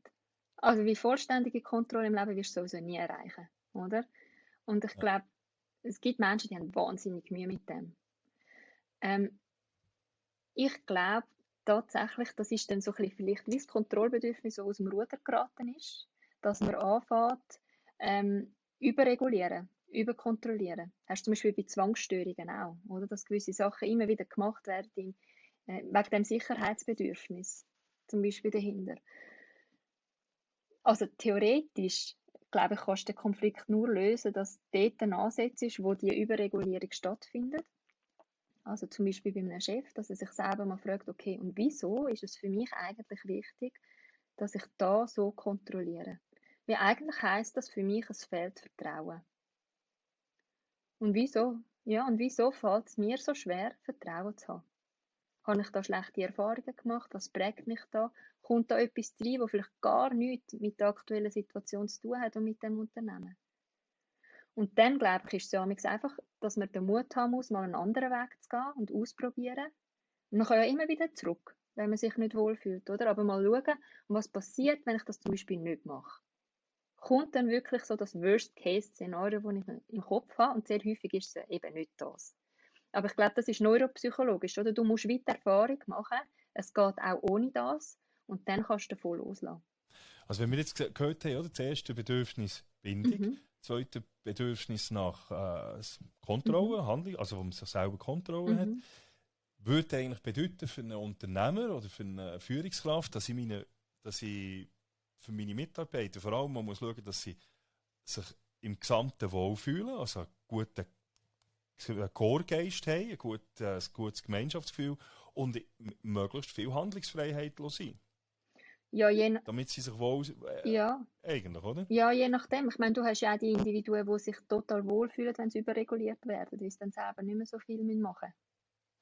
Also wie vollständige Kontrolle im Leben wirst du sowieso nie erreichen, oder? Und ich ja. glaube, es gibt Menschen, die haben wahnsinnig Mühe mit dem. Ähm, ich glaube tatsächlich, das ist dann so ein bisschen vielleicht wie das Kontrollbedürfnis so aus dem Ruder geraten ist, dass man anfängt, ähm, überregulieren, überkontrollieren. Hast du zum Beispiel bei Zwangsstörungen auch, oder? Dass gewisse Sachen immer wieder gemacht werden äh, wegen dem Sicherheitsbedürfnis, zum Beispiel dahinter. Also theoretisch, glaube ich, kannst du den Konflikt nur lösen, dass dort ein Ansatz ist, wo die Überregulierung stattfindet. Also zum Beispiel bei einem Chef, dass er sich selber mal fragt, okay, und wieso ist es für mich eigentlich wichtig, dass ich da so kontrolliere? Wie eigentlich heißt das für mich, es fehlt Vertrauen. Und wieso? Ja, und wieso fällt es mir so schwer, Vertrauen zu haben? Habe ich da schlechte Erfahrungen gemacht? Was prägt mich da? Kommt da etwas rein, das vielleicht gar nichts mit der aktuellen Situation zu tun hat und mit dem Unternehmen? Und dann, glaube ich, ist es ja einfach, dass man den Mut haben muss, mal einen anderen Weg zu gehen und ausprobieren. Und man kann ja immer wieder zurück, wenn man sich nicht wohlfühlt, oder? Aber mal schauen, was passiert, wenn ich das zum Beispiel nicht mache kommt dann wirklich so das Worst-Case-Szenario, das ich im Kopf habe. Und sehr häufig ist es eben nicht das. Aber ich glaube, das ist neuropsychologisch. Oder? Du musst weiter Erfahrung machen. Es geht auch ohne das. Und dann kannst du davon loslassen. Also wenn wir jetzt gehört haben, oder? das erste Bedürfnis Bindung, mhm. das zweite Bedürfnis nach äh, Kontrolle, mhm. Handlung, also wo man sich selber Kontrolle mhm. hat, würde eigentlich bedeuten für einen Unternehmer oder für eine Führungskraft, dass ich, meine, dass ich für meine Mitarbeiter, vor allem man muss schauen, dass sie sich im Gesamten wohlfühlen, also einen guten Chorgeist haben, ein gutes, ein gutes Gemeinschaftsgefühl und möglichst viel Handlungsfreiheit sein. Ja, je Damit sie sich wohl äh, ja. eigentlich, oder? Ja, je nachdem. Ich meine, du hast ja auch die Individuen, die sich total wohlfühlen, wenn sie überreguliert werden, weil sie dann selber nicht mehr so viel machen müssen.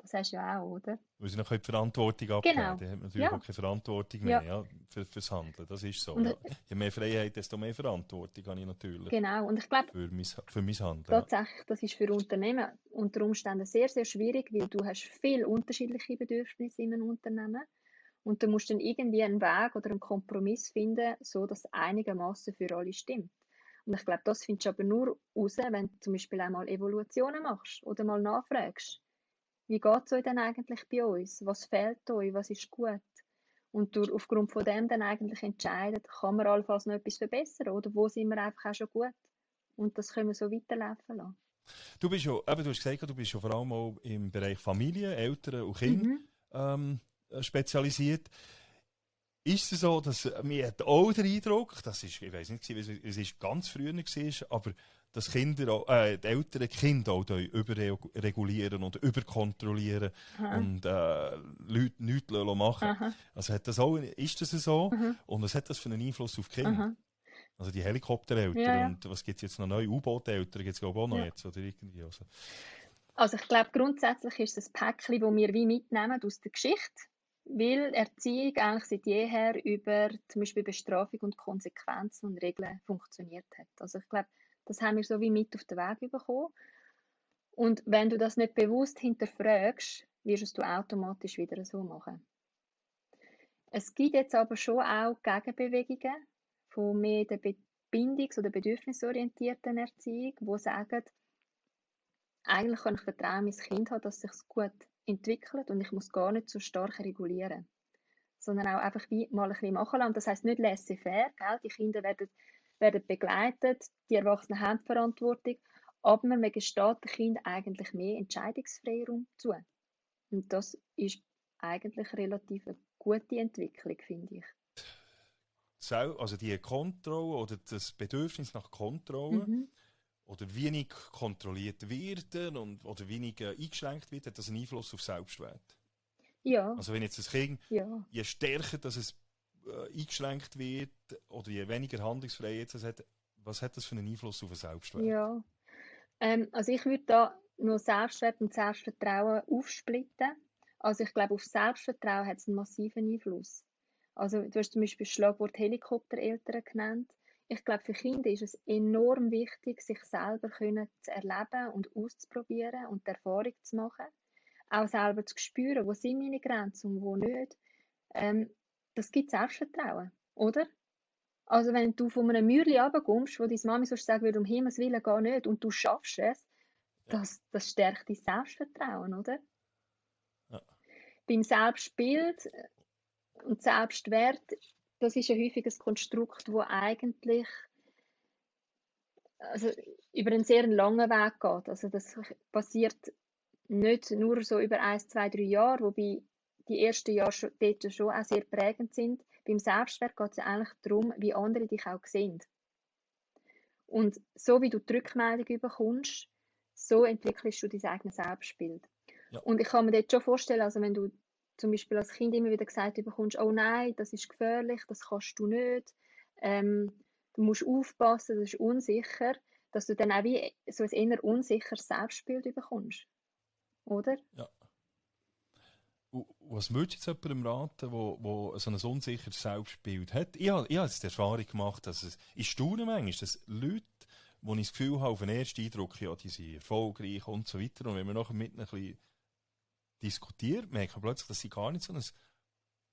Das hast du ja auch, oder? Weil sie noch die Verantwortung abgeben genau. Die haben natürlich ja. auch keine Verantwortung mehr ja. ja für, fürs Handeln. Das ist so. Und, ja. Je mehr Freiheit, desto mehr Verantwortung habe ich natürlich. Genau. Und ich glaube, für mein, für mein Handeln. Tatsächlich, das ist für Unternehmen unter Umständen sehr, sehr schwierig, weil du hast viele unterschiedliche Bedürfnisse in einem Unternehmen. Und du musst dann irgendwie einen Weg oder einen Kompromiss finden, so dass einigermaßen für alle stimmt. Und ich glaube, das findest du aber nur raus, wenn du zum Beispiel einmal Evaluationen machst oder mal nachfragst wie geht es euch denn eigentlich bei uns? Was fehlt euch? Was ist gut? Und durch, aufgrund von dem dann eigentlich entscheiden, kann man allenfalls noch etwas verbessern oder wo sind wir einfach auch schon gut? Und das können wir so weiterlaufen lassen. Du bist ja, eben, du hast gesagt, du bist ja vor allem auch im Bereich Familie, Eltern und Kinder mhm. ähm, spezialisiert. ist es so, dass äh, mir auch der Eindruck, das ist, ich weiß nicht, es ist ganz früher war, aber dass Kinder, äh, die älteren Kinder auch überregulieren und überkontrollieren Aha. und äh, Leute nichts machen Aha. Also hat das auch, ist das so? Aha. Und was hat das für einen Einfluss auf die Kinder? Also die Helikoptereltern ja, ja. und was gibt es jetzt noch neu? U-Boot-Eltern gibt es glaube ich auch noch ja. jetzt oder irgendwie. Also. also ich glaube grundsätzlich ist es ein Päckchen, das wir wie mitnehmen aus der Geschichte, weil Erziehung eigentlich seit jeher über zum Beispiel Bestrafung und Konsequenzen und Regeln funktioniert hat. Also ich glaube, das haben wir so wie mit auf den Weg bekommen. Und wenn du das nicht bewusst hinterfragst, wirst du automatisch wieder so machen. Es gibt jetzt aber schon auch Gegenbewegungen von mehr der bindungs- oder bedürfnisorientierten Erziehung, die sagen, eigentlich kann ich Vertrauen in mein Kind haben, dass es sich gut entwickelt und ich muss gar nicht so stark regulieren. Sondern auch einfach wie mal ein bisschen machen lassen. Das heisst nicht laissez-faire, die Kinder werden werden begleitet, die Erwachsenen haben Verantwortung, aber man gesteht den Kindern eigentlich mehr Entscheidungsfreiraum zu. Und das ist eigentlich relativ eine gute Entwicklung, finde ich. Also die Kontrolle oder das Bedürfnis nach Kontrolle mhm. oder wenig kontrolliert werden und, oder wenig eingeschränkt wird, hat das einen Einfluss auf Selbstwert? Ja. Also wenn jetzt das Kind, ja. je stärker dass es äh, eingeschränkt wird oder je weniger Handlungsfreiheit es hat, was hat das für einen Einfluss auf den Selbstwert? Ja, ähm, also ich würde da nur Selbstwert und Selbstvertrauen aufsplitten. Also ich glaube, auf Selbstvertrauen hat es einen massiven Einfluss. Also du hast zum Beispiel das Schlagwort Helikoptereltern genannt. Ich glaube, für Kinder ist es enorm wichtig, sich selber können zu erleben und auszuprobieren und die Erfahrung zu machen. Auch selber zu spüren, wo sind meine Grenzen und wo nicht. Ähm, das gibt Selbstvertrauen, oder? Also wenn du von einem Mürli runterkommst, wo deine Mami sonst sagen würde, um Himmels Willen gar nicht, und du schaffst es, das, das stärkt dein Selbstvertrauen, oder? Ja. Beim Selbstbild und Selbstwert, das ist ein häufiges Konstrukt, wo eigentlich also über einen sehr langen Weg geht. Also das passiert nicht nur so über ein, zwei, drei Jahre, wobei die ersten Jahre schon, dort schon auch sehr prägend sind. Beim Selbstwert geht es eigentlich darum, wie andere dich auch sehen. Und so wie du die Rückmeldung bekommst, so entwickelst du dein eigenes Selbstbild. Ja. Und ich kann mir dort schon vorstellen, also wenn du zum Beispiel als Kind immer wieder gesagt bekommst, oh nein, das ist gefährlich, das kannst du nicht, ähm, du musst aufpassen, das ist unsicher, dass du dann auch wie so ein eher unsicheres Selbstbild bekommst. Oder? Ja. Was würdest du jetzt jemandem raten, der, so ein unsicheres Selbstbild hat? Ich habe, ich habe jetzt die Erfahrung gemacht, dass es, ich staune manchmal, dass Leute, wo ich das Gefühl habe, auf den ersten Eindruck, ja, die sind erfolgreich und so weiter, und wenn wir nachher mit ein bisschen diskutieren, merken wir plötzlich, dass sie gar nicht so ein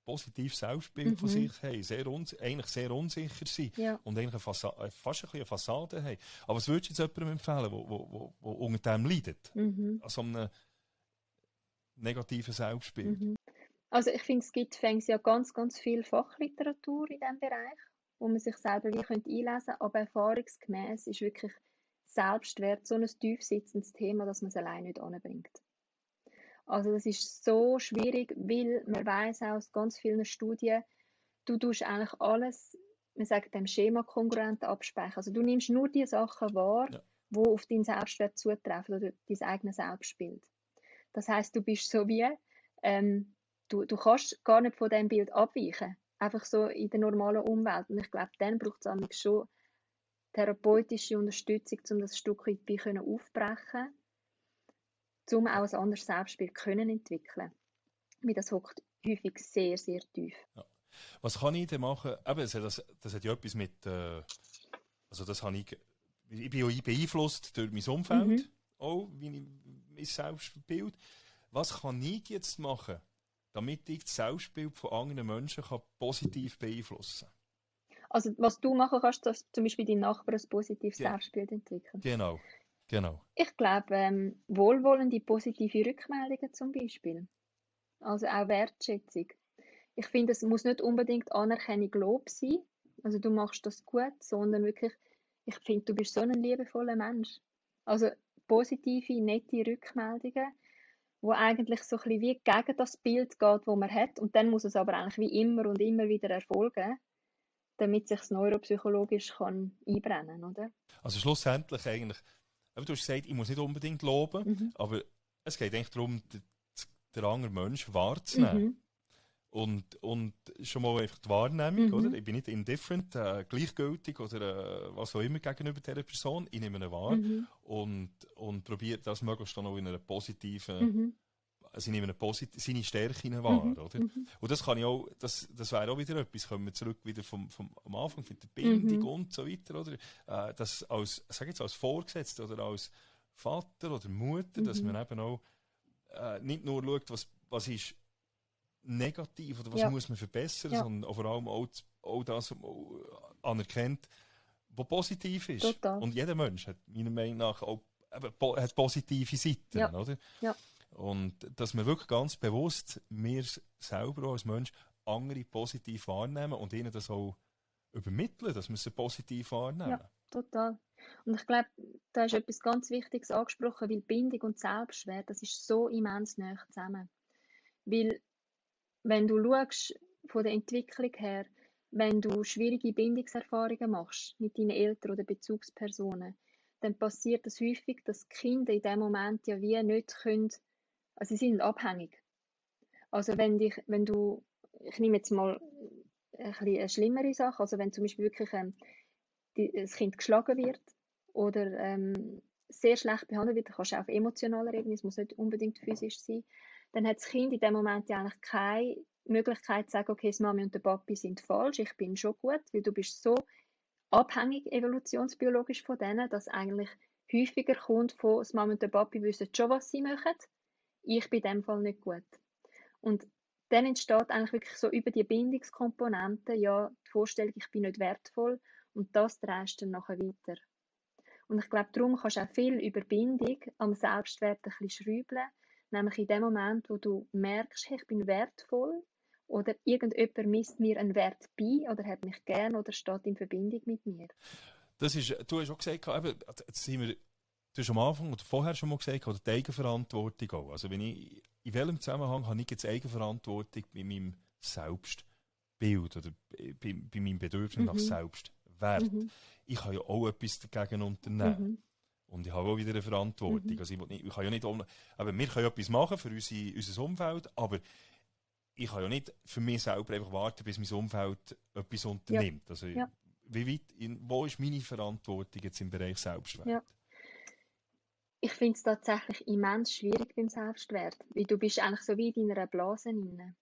positives Selbstbild mhm. von sich haben, sehr eigentlich sehr unsicher sind ja. und eigentlich fast ein bisschen eine Fassade haben. Aber was würdest du jetzt jemandem empfehlen, der unter dem leidet? Mhm. An so einem negativen Selbstbild? Mhm. Also ich finde, es gibt fängs ja ganz, ganz viel Fachliteratur in diesem Bereich, wo man sich selber wie könnte einlesen könnte, aber erfahrungsgemäß ist wirklich Selbstwert so ein tief sitzendes Thema, dass man es allein nicht anbringt. Also das ist so schwierig, weil man weiß aus ganz vielen Studien, du tust eigentlich alles, man sagt dem Schema kongruent absprechen. Also du nimmst nur die Sachen wahr, ja. wo auf deinen Selbstwert zutreffen oder dein eigenes Selbstbild. Das heißt, du bist so wie, ähm, du, du kannst gar nicht von diesem Bild abweichen. Einfach so in der normalen Umwelt. Und ich glaube, dann braucht es schon therapeutische Unterstützung, um das Stück weit wie können aufbrechen um auch ein anderes Selbstbild können entwickeln. Weil das hockt häufig sehr, sehr tief. Ja. Was kann ich denn machen? Eben, das, das, das hat ja etwas mit, äh, also das habe ich, ich bin ja beeinflusst durch mein Umfeld, mhm. auch, wie ich mein Selbstbild. Was kann ich jetzt machen, damit ich das Selbstbild von anderen Menschen kann positiv beeinflussen kann? Also was du machen kannst, dass zum Beispiel dein Nachbar ein positives ja. Selbstbild entwickeln. Genau, genau. Ich glaube, ähm, wohlwollende positive Rückmeldungen zum Beispiel. Also auch Wertschätzung. Ich finde, es muss nicht unbedingt Anerkennung, Lob sein. Also du machst das gut, sondern wirklich, ich finde, du bist so ein liebevoller Mensch. Also positive, nette Rückmeldungen. wo eigentlich so ein bisschen wie gegen das Bild geht, das man hat. Und dann muss es aber eigentlich wie immer und immer wieder erfolgen, damit sich neuropsychologisch kann einbrennen oder? Also schlussendlich eigentlich, du hast gesagt, ich muss nicht unbedingt loben, mhm. aber es geht eigentlich darum, den, den anderen Menschen wahrzunehmen. Mhm. Und, und schon mal einfach die Wahrnehmung, mhm. oder? Ich bin nicht indifferent, äh, gleichgültig oder äh, was auch immer gegenüber dieser Person. Ich nehme ihn wahr mhm. und, und probiere das möglichst dann auch in einer positiven, mhm. also ich nehme eine posit seine Stärken wahr, mhm. oder? Mhm. Und das kann ich auch, das, das wäre auch wieder etwas, kommen wir zurück wieder vom, vom am Anfang, von der Bindung mhm. und so weiter, oder? Äh, das als, sag jetzt als Vorgesetzter oder als Vater oder Mutter, dass man eben auch äh, nicht nur schaut, was, was ist negativ oder was ja. muss man verbessern, ja. sondern vor allem auch, auch das anerkennt, was positiv ist. Total. Und jeder Mensch hat meiner Meinung nach auch hat positive Seiten, ja. oder? Ja. Und dass wir wirklich ganz bewusst, wir selber als Mensch, andere positiv wahrnehmen und ihnen das auch übermitteln, dass wir sie positiv wahrnehmen. Ja, total. Und ich glaube, da ist etwas ganz Wichtiges angesprochen, weil Bindung und Selbstwert, das ist so immens nah zusammen. Weil wenn du schaust, von der Entwicklung her, wenn du schwierige Bindungserfahrungen machst mit deinen Eltern oder Bezugspersonen, dann passiert das häufig, dass die Kinder in dem Moment ja wie nicht können, also sie sind abhängig. Also wenn dich, wenn du, ich nehme jetzt mal ein eine schlimmere Sache, also wenn zum Beispiel wirklich ähm, die, das Kind geschlagen wird oder ähm, sehr schlecht behandelt wird, dann kannst du auch auf emotionaler Ebene, es muss nicht unbedingt physisch sein, dann hat das Kind in dem Moment ja eigentlich keine Möglichkeit zu sagen, okay, das Mami und der Papi sind falsch, ich bin schon gut, weil du bist so abhängig evolutionsbiologisch von denen, dass eigentlich häufiger kommt von, das Mami und der Papi wissen schon, was sie machen, ich bin in dem Fall nicht gut. Und dann entsteht eigentlich wirklich so über die Bindungskomponente ja die Vorstellung, ich bin nicht wertvoll und das drehst dann nachher weiter. Und ich glaube, darum kannst du auch viel über Bindung am Selbstwert ein bisschen schrauben, Nämlich in dem Moment, wo du merkst, ich bin wertvoll oder irgendjemand misst mir einen Wert bei oder hat mich gern oder steht in Verbindung mit mir. Das ist, du hast auch gesagt, eben, sind wir, du hast am Anfang oder vorher schon mal gesagt, oder die Eigenverantwortung auch. Also wenn ich, in welchem Zusammenhang habe ich jetzt Eigenverantwortung bei meinem Selbstbild oder bei, bei meinem Bedürfnis mhm. nach Selbstwert? Mhm. Ich kann ja auch etwas dagegen unternehmen. Mhm. Und ich habe auch wieder eine Verantwortung. Mhm. Also ich, nicht, ich kann ja nicht, aber wir können etwas machen für unsere, unser Umfeld, aber ich kann ja nicht für mich selber einfach warten, bis mein Umfeld etwas unternimmt. Ja. Also, ja. wie weit, in, wo ist meine Verantwortung jetzt im Bereich Selbstwert? Ja. Ich finde es tatsächlich immens schwierig beim Selbstwert, weil du bist eigentlich so wie in deiner Blase drin.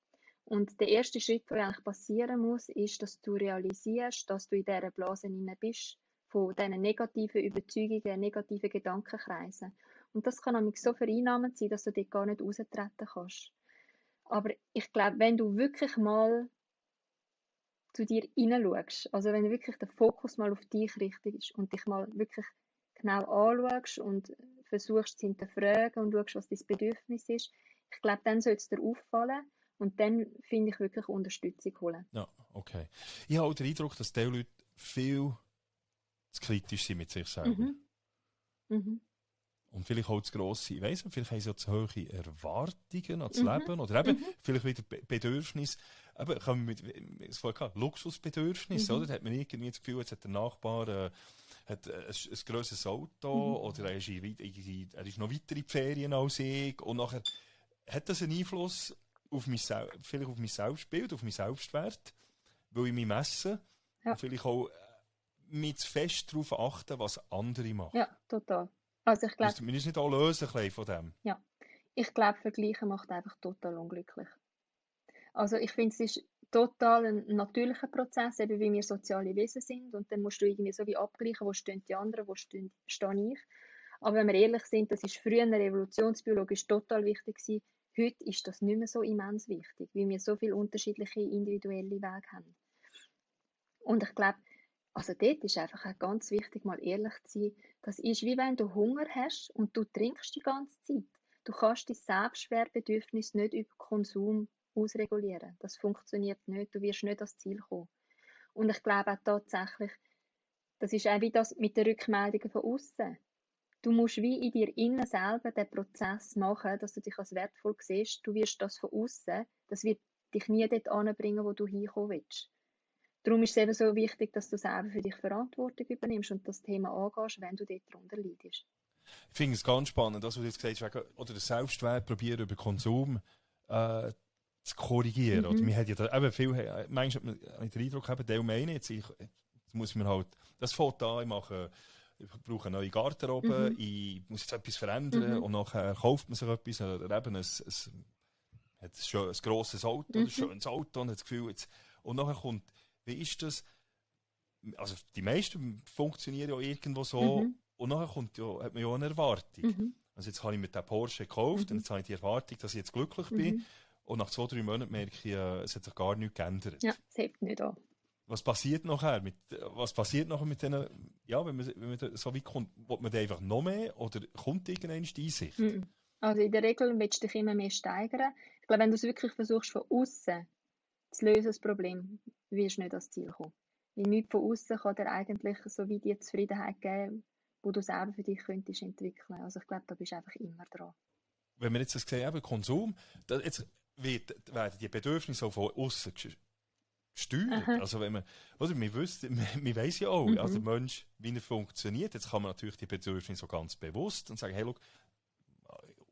Und der erste Schritt, der eigentlich passieren muss, ist, dass du realisierst, dass du in dieser Blase drin bist von diesen negativen Überzeugungen, negativen Gedankenkreisen. Und das kann nämlich so vereinnahmend sein, dass du dort gar nicht raustreten kannst. Aber ich glaube, wenn du wirklich mal zu dir hineinschaust, also wenn du wirklich den Fokus mal auf dich richtest und dich mal wirklich genau anschaust und versuchst zu hinterfragen und schaust, was dein Bedürfnis ist, ich glaube, dann soll es dir auffallen und dann finde ich wirklich Unterstützung holen. Ja, okay. Ich habe auch den Eindruck, dass die Leute viel zu kritisch sind mit sich selber. Mhm. Mhm. Und vielleicht auch zu grosse, ich weiss nicht, vielleicht haben sie auch zu hohe Erwartungen an das mhm. Leben oder eben mhm. vielleicht wieder Bedürfnis, eben, kann mit, es gehabt, Luxusbedürfnis, mhm. oder? Da hat man irgendwie das Gefühl, jetzt hat der Nachbar, äh, hat ein, ein grosses Auto mhm. oder er ist, in, in, er ist noch weiter in die Ferien als ich und nachher hat das einen Einfluss auf mich, vielleicht auf mein Selbstbild, auf mein Selbstwert, weil ich mich messe ja. und vielleicht auch mit fest darauf achten, was andere machen. Ja, total. Also ich glaube... Wir müssen nicht alle lösen von dem. Ja. Ich glaube, Vergleichen macht einfach total unglücklich. Also ich finde, es ist total ein natürlicher Prozess, eben wie wir soziale Wesen sind und dann musst du irgendwie so wie abgleichen, wo stehen die anderen, wo stehe ich. Aber wenn wir ehrlich sind, das ist früher evolutionsbiologisch total wichtig gewesen. Heute ist das nicht mehr so immens wichtig, weil wir so viele unterschiedliche individuelle Wege haben. Und ich glaube, also dort ist einfach auch ganz wichtig, mal ehrlich zu sein. Das ist wie wenn du Hunger hast und du trinkst die ganze Zeit. Du kannst dein Selbstschwerbedürfnis nicht über Konsum ausregulieren. Das funktioniert nicht. Du wirst nicht ans Ziel kommen. Und ich glaube auch tatsächlich, das ist auch wie das mit den Rückmeldungen von außen. Du musst wie in dir innen selber den Prozess machen, dass du dich als wertvoll siehst. Du wirst das von außen, das wird dich nie dort anbringen, wo du hinkommen willst. Darum ist es eben so wichtig, dass du selber für dich Verantwortung übernimmst und das Thema angehst, wenn du dort drunter leidest. Ich finde es ganz spannend, dass du jetzt gesagt hast, oder den Selbstwert probieren über Konsum äh, zu korrigieren. Mhm. Oder man hat ja da eben viel, manchmal hat man den Eindruck, eben, der meine jetzt, ich, jetzt muss man halt das Foto an, ich mache ich brauche eine neue Garderobe, mhm. ich muss jetzt etwas verändern mhm. und nachher kauft man sich etwas oder eben ein, ein, ein, ein, ein grosses Auto mhm. ein schönes Auto und hat das Gefühl, jetzt, und nachher kommt, wie ist das, also die meisten funktionieren ja irgendwo so mhm. und nachher kommt ja, hat man ja eine Erwartung. Mhm. Also jetzt habe ich mit dem Porsche gekauft und mhm. jetzt habe ich die Erwartung, dass ich jetzt glücklich bin und nach zwei, drei Monaten merke ich, äh, es hat sich gar nichts geändert. Ja, es hebt nicht an was passiert nachher? Mit, was passiert nachher mit denen, ja, wenn man, wenn man so weit kommt, will man einfach noch mehr oder kommt irgendwann die Einsicht? Mhm. Also in der Regel willst du dich immer mehr steigern. Ich glaube, wenn du es wirklich versuchst von außen zu lösen, das Problem, wirst nicht ans Ziel kommen. Weil nichts von außen kann dir eigentlich so wie die Zufriedenheit geben, wo du selber für dich könntest entwickeln. Also ich glaube, da bist du einfach immer dran. Wenn wir jetzt das sehen, eben Konsum, da, jetzt wird, werden die Bedürfnisse von außen steuert. Aha. Also wenn man, oder, wüsste, man, man weiss ja auch, mhm. also der Mensch, wie er funktioniert. Jetzt kann man natürlich die Bedürfnisse so ganz bewusst und sagen, hey, look,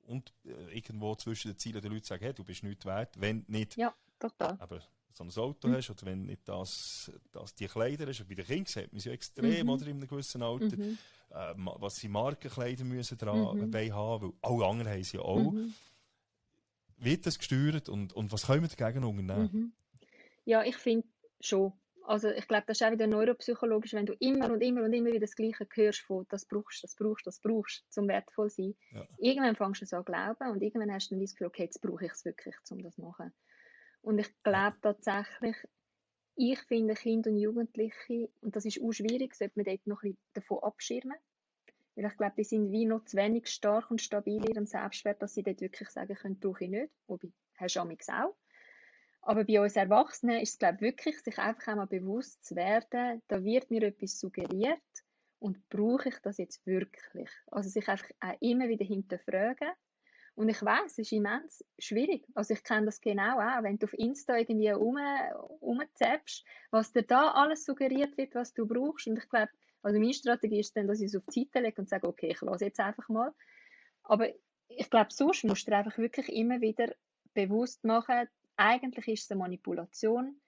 und äh, irgendwo zwischen den Zielen der Leute sagen, hey, du bist nichts wert, wenn nicht, ja, total. aber so ein Auto mhm. hast oder wenn nicht das, das die Kleider hast. Und bei den Kindern sieht man es ja extrem, mhm. oder, in einem gewissen Alter, mhm. äh, was sie Markenkleider müssen dran mhm. haben, weil alle anderen haben sie ja auch. Mhm. Wird das gesteuert und, und was können wir dagegen unternehmen? Mhm. Ja, ich finde schon. Also ich glaube, das ist auch wieder neuropsychologisch, wenn du immer und immer und immer wieder das Gleiche hörst von das brauchst, das brauchst, das brauchst, zum wertvoll zu sein. Ja. Irgendwann fängst du es an zu glauben und irgendwann hast du dann das Gefühl, okay, jetzt brauche ich es wirklich, um das zu machen. Und ich glaube tatsächlich, ich finde Kinder und Jugendliche, und das ist auch schwierig, sollte man dort noch ein bisschen davon abschirmen. Weil ich glaube, die sind wie noch zu wenig stark und stabil in ihrem Selbstwert, dass sie dort wirklich sagen können, brauche ich nicht. Wobei, hast du auch. Aber bei uns Erwachsenen ist es, glaube ich, wirklich, sich einfach einmal bewusst zu werden, da wird mir etwas suggeriert und brauche ich das jetzt wirklich? Also sich einfach auch immer wieder hinterfragen. Und ich weiß, es ist immens schwierig. Also ich kenne das genau auch, wenn du auf Insta irgendwie um, umzappst, was dir da alles suggeriert wird, was du brauchst. Und ich glaube, also meine Strategie ist dann, dass ich es auf die Seite lege und sage, okay, ich lasse jetzt einfach mal. Aber ich glaube, sonst musst du dir einfach wirklich immer wieder bewusst machen, eigentlich ist es eine Manipulation.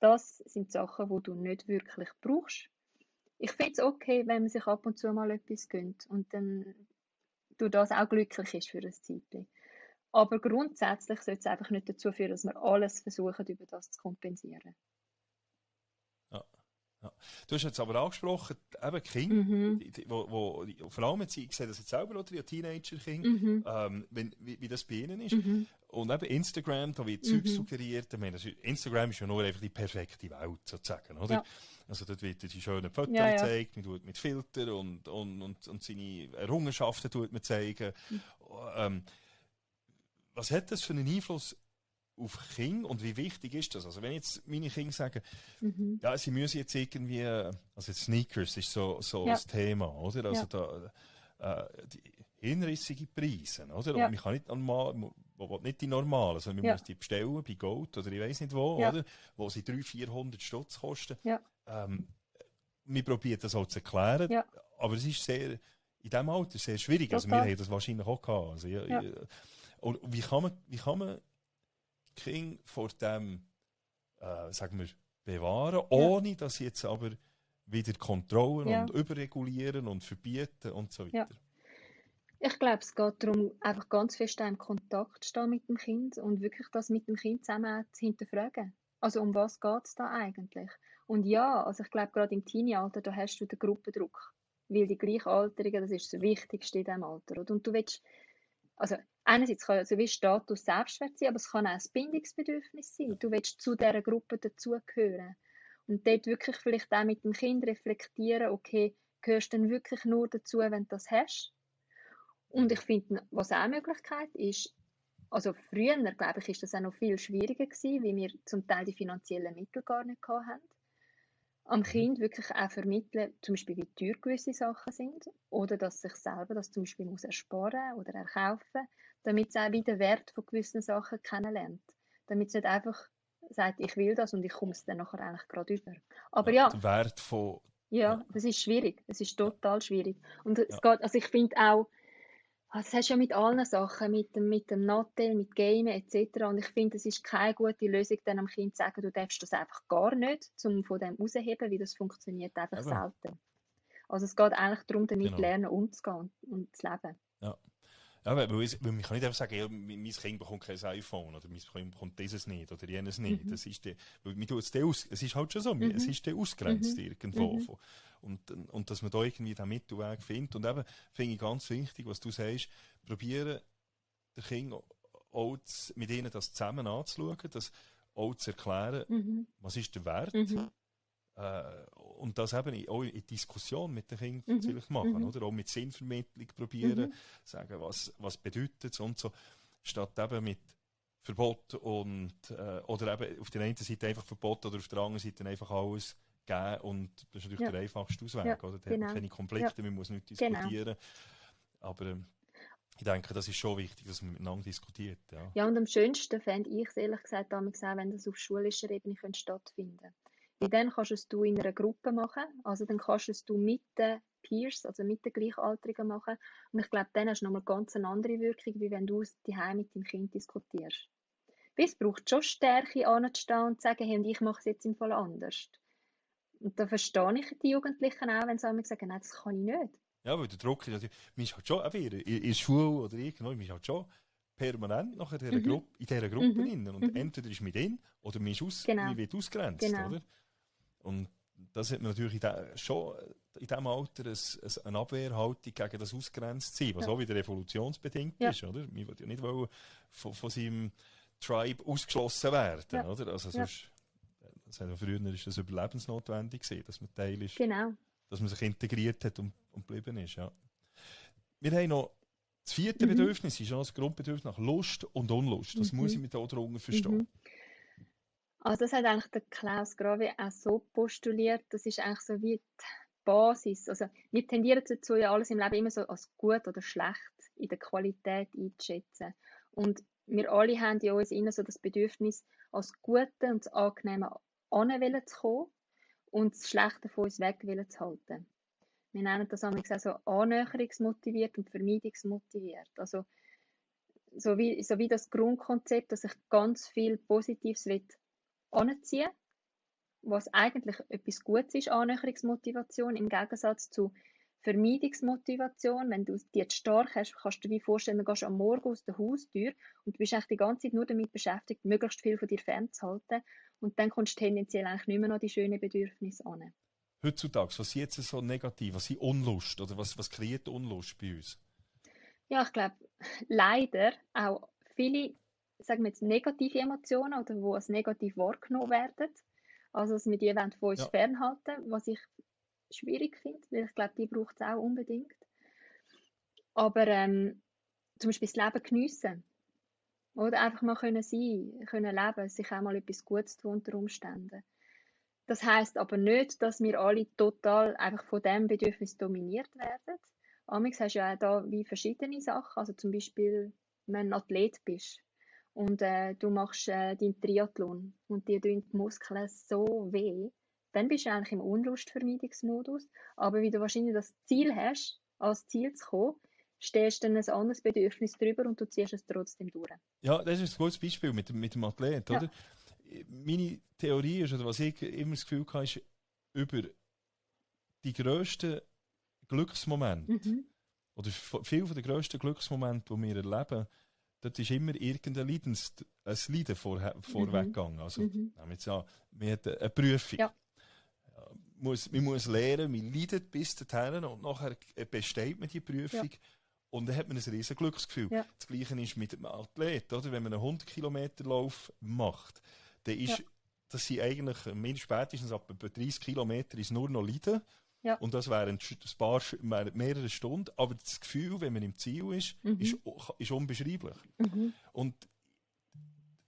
Das sind Sachen, die du nicht wirklich brauchst. Ich finde es okay, wenn man sich ab und zu mal etwas gönnt und dann du das auch glücklich ist für ein Zeitchen. Aber grundsätzlich sollte es einfach nicht dazu führen, dass wir alles versuchen, über das zu kompensieren. Ja. Du hast jetzt aber angesprochen, eben Kinder, mhm. die, die, wo, wo, vor allem jetzt, ich sehe das jetzt selber, oder, die Teenager-Kinder, mhm. ähm, wie, wie das bei ihnen ist. Mhm. Und eben Instagram, da wird Zeug mhm. suggeriert. Ich meine, Instagram ist ja nur einfach die perfekte Welt, sozusagen, oder? Ja. Also dort wird die schönen Fotos ja, ja. gezeigt, man tut mit Filtern und, und, und, und seine Errungenschaften tut man zeigen. Mhm. Ähm, was hat das für einen Einfluss auf Kinder und wie wichtig ist das? Also wenn jetzt meine Kinder sagen, mhm. ja, sie müssen jetzt irgendwie, also Sneakers ist so, so ja. das Thema, oder? Also ja. da, äh, die hinrissige Preise, oder? Ja. Und man kann nicht normal, man nicht die normalen, sondern man ja. muss die bestellen bei Gold oder ich weiß nicht wo, ja. oder? Wo sie 300, 400 Stutz kosten. Ja. Ähm, wir probieren das auch zu erklären, ja. aber es ist sehr, in diesem Alter sehr schwierig. Total. Also wir haben das wahrscheinlich auch gehabt. Also, ja, ja. Und wie kann man, wie kann man Kinder vor dem, äh, sagen wir, bewahren, ja. ohne dass sie jetzt aber wieder kontrollen ja. und überregulieren und verbieten und so weiter. Ja. Ich glaube, es geht darum, einfach ganz fest in Kontakt zu stehen mit dem Kind und wirklich das mit dem Kind zusammen zu hinterfragen. Also um was geht es da eigentlich? Und ja, also ich glaube, gerade im Teenie-Alter, da hast du den Gruppendruck. Weil die Gleichalterigen, das ist das Wichtigste in diesem Alter. Und du willst, also einerseits kann also wie Status Selbstwert sein, aber es kann auch ein Bindungsbedürfnis sein. Du willst zu dieser Gruppe dazugehören. Und dort wirklich vielleicht auch mit dem Kind reflektieren, okay, gehörst du denn wirklich nur dazu, wenn du das hast? Und ich finde, was auch eine Möglichkeit ist, also früher, glaube ich, ist das auch noch viel schwieriger gewesen, weil wir zum Teil die finanziellen Mittel gar nicht hatten. Am. Kind wirklich auch vermitteln, zum Beispiel wie teuer gewisse Sachen sind oder dass sich selber das zum Beispiel muss ersparen oder erkaufen, damit es auch wieder den Wert von gewissen Sachen kennenlernt. Damit es nicht einfach sagt, ich will das und ich komme es dann nachher eigentlich gerade über. Aber Ja, ja, Wert von. ja, Ja. das ist schwierig. Es ist total schwierig. Und es Ja. geht, also ich finde auch, also das hast du ja mit allen Sachen, mit dem, mit dem Nattel, mit Gamen etc. Und ich finde, es ist keine gute Lösung, dann am Kind zu sagen, du darfst das einfach gar nicht, um von dem rauszuheben, weil das funktioniert einfach Eben. selten. Also es geht eigentlich darum, damit Genau. lernen umzugehen und, und zu leben. Ja. Ja, weil, weil, es- weil man kann nicht einfach sagen, ja, mein Kind bekommt kein iPhone oder mein Kind bekommt dieses nicht oder jenes nicht. Mhm. Das ist die, weil man tut es aus, es ist halt schon so, Mhm. es ist dann ausgrenzt Mhm. irgendwo. Mhm. Von- Und, und dass man da irgendwie den Mittelweg findet. Und eben, finde ich ganz wichtig, was du sagst, probieren, den Kindern auch zu, mit ihnen das zusammen anzuschauen, das auch zu erklären, Mhm. was ist der Wert Mhm. äh, und das eben in- auch in Diskussion mit den Kindern Mhm. vielleicht machen, Mhm. oder? Auch mit Sinnvermittlung probieren, Mhm. sagen, was, was bedeutet es und so, statt eben mit Verbot und, äh, oder eben auf der einen Seite einfach Verbot oder auf der anderen Seite einfach alles geben und das ist natürlich Ja. der einfachste Ausweg, Ja, oder? Da hat genau. man keine Konflikte, man muss nicht Genau. diskutieren, aber ähm, ich denke, das ist schon wichtig, dass man miteinander diskutiert, ja. Ja, und am schönsten fände ich es ehrlich gesagt damals auch, wenn das auf schulischer Ebene könnte stattfinden Weil dann kannst du es du in einer Gruppe machen, also dann kannst du es du mit den Peers, also mit den Gleichaltrigen machen. Und ich glaube, dann hast du nochmal ganz eine andere Wirkung, wie wenn du es daheim mit deinem Kind diskutierst. Weil es braucht schon Stärke, anzustehen und zu sagen, hey, und ich mache es jetzt im Fall anders. Und da verstehe ich die Jugendlichen auch, wenn sie einmal sagen, nein, das kann ich nicht. Ja, weil der Druck ist natürlich, man ist halt schon, auch wieder, in, der Schule oder irgendwo, man ist halt schon permanent nachher in dieser Mhm. Gruppe, in dieser Gruppe Mhm. drin. Und Mhm. entweder ist man drin oder man, ist aus, Genau. man wird ausgrenzt, Genau. oder? Und das hat man natürlich in der, schon in diesem Alter ein, ein, eine Abwehrhaltung gegen das ausgrenzt sein, was Ja. auch wieder evolutionsbedingt Ja. ist, oder? Man will ja nicht wollen von, von seinem Tribe ausgeschlossen werden, Ja. oder? Also sonst, das hat ja früher ist das überlebensnotwendig gewesen, dass man Teil ist Genau. dass man sich integriert hat und, und geblieben ist. Ja. Wir haben noch das vierte Mhm. Bedürfnis, ist das Grundbedürfnis nach Lust und Unlust. Das Mhm. muss ich mir da darunter verstehen. Mhm. Also das hat eigentlich der Klaus Gravi auch so postuliert, das ist eigentlich so wie die Basis. Also wir tendieren dazu, ja alles im Leben immer so als gut oder schlecht in der Qualität einzuschätzen. Und wir alle haben ja uns innen so das Bedürfnis, als Gute und das Angenehme anwählen zu kommen und das Schlechte von uns weg wollen zu halten. Wir nennen das auch so annäherungsmotiviert und vermeidungsmotiviert. Also so wie, so wie das Grundkonzept, dass ich ganz viel Positives will anziehen, was eigentlich etwas Gutes ist, Annäherungsmotivation, im Gegensatz zu Vermeidungsmotivation. Wenn du die jetzt stark hast, kannst du dir vorstellen, du gehst am Morgen aus der Haustür und du bist eigentlich die ganze Zeit nur damit beschäftigt, möglichst viel von dir fernzuhalten und dann kommst du tendenziell eigentlich nicht mehr noch die schönen Bedürfnisse an. Heutzutage, was ist jetzt so negativ? Was ist Unlust? Oder was, was kreiert Unlust bei uns? Ja, ich glaube, leider auch viele, sagen wir jetzt, negative Emotionen oder die als negativ wahrgenommen werden. Also, dass wir die von uns Ja. fernhalten, was ich schwierig finde, weil ich glaube, die braucht es auch unbedingt. Aber ähm, zum Beispiel das Leben geniessen. Oder einfach mal können sein, können leben, sich auch mal etwas Gutes tun unter Umständen. Das heißt aber nicht, dass wir alle total einfach von dem Bedürfnis dominiert werden. Amix hast du ja auch da wie verschiedene Sachen. Also zum Beispiel, wenn du Athlet bist und äh, du machst äh, deinen Triathlon und dir tun die Muskeln so weh, dann bist du eigentlich im Unlustvermeidungsmodus. Aber wie du wahrscheinlich das Ziel hast, als Ziel zu kommen, stehst dann ein anderes Bedürfnis drüber und du ziehst es trotzdem durch. Ja, das ist ein gutes Beispiel mit, dem- mit dem Athlet, Ja. oder? Meine Theorie ist, oder was ich immer das Gefühl hatte, ist, über die grössten Glücksmomente, Mhm. oder f- viel von den grössten Glücksmomente, die wir erleben, dort ist immer irgendein Leidens, ein Leiden vorher, vorweggegangen. Also, Mhm. nehmen wir jetzt an, wir haben eine Prüfung. Ja. Ja, Muss, man muss lernen, man leidet bis dahin und nachher besteht man die Prüfung. Und dann hat man ein riesen Glücksgefühl. Ja. Das Gleiche ist mit dem Athlet, oder? Wenn man einen 100 Kilometer Lauf macht, dann ist, Ja. das sind eigentlich, mindestens spätestens ab etwa 30 Kilometer ist nur noch Leiden. Ja. Und das wären ein paar, mehrere Stunden. Aber das Gefühl, wenn man im Ziel ist, Mhm. ist, ist unbeschreiblich. Mhm. Und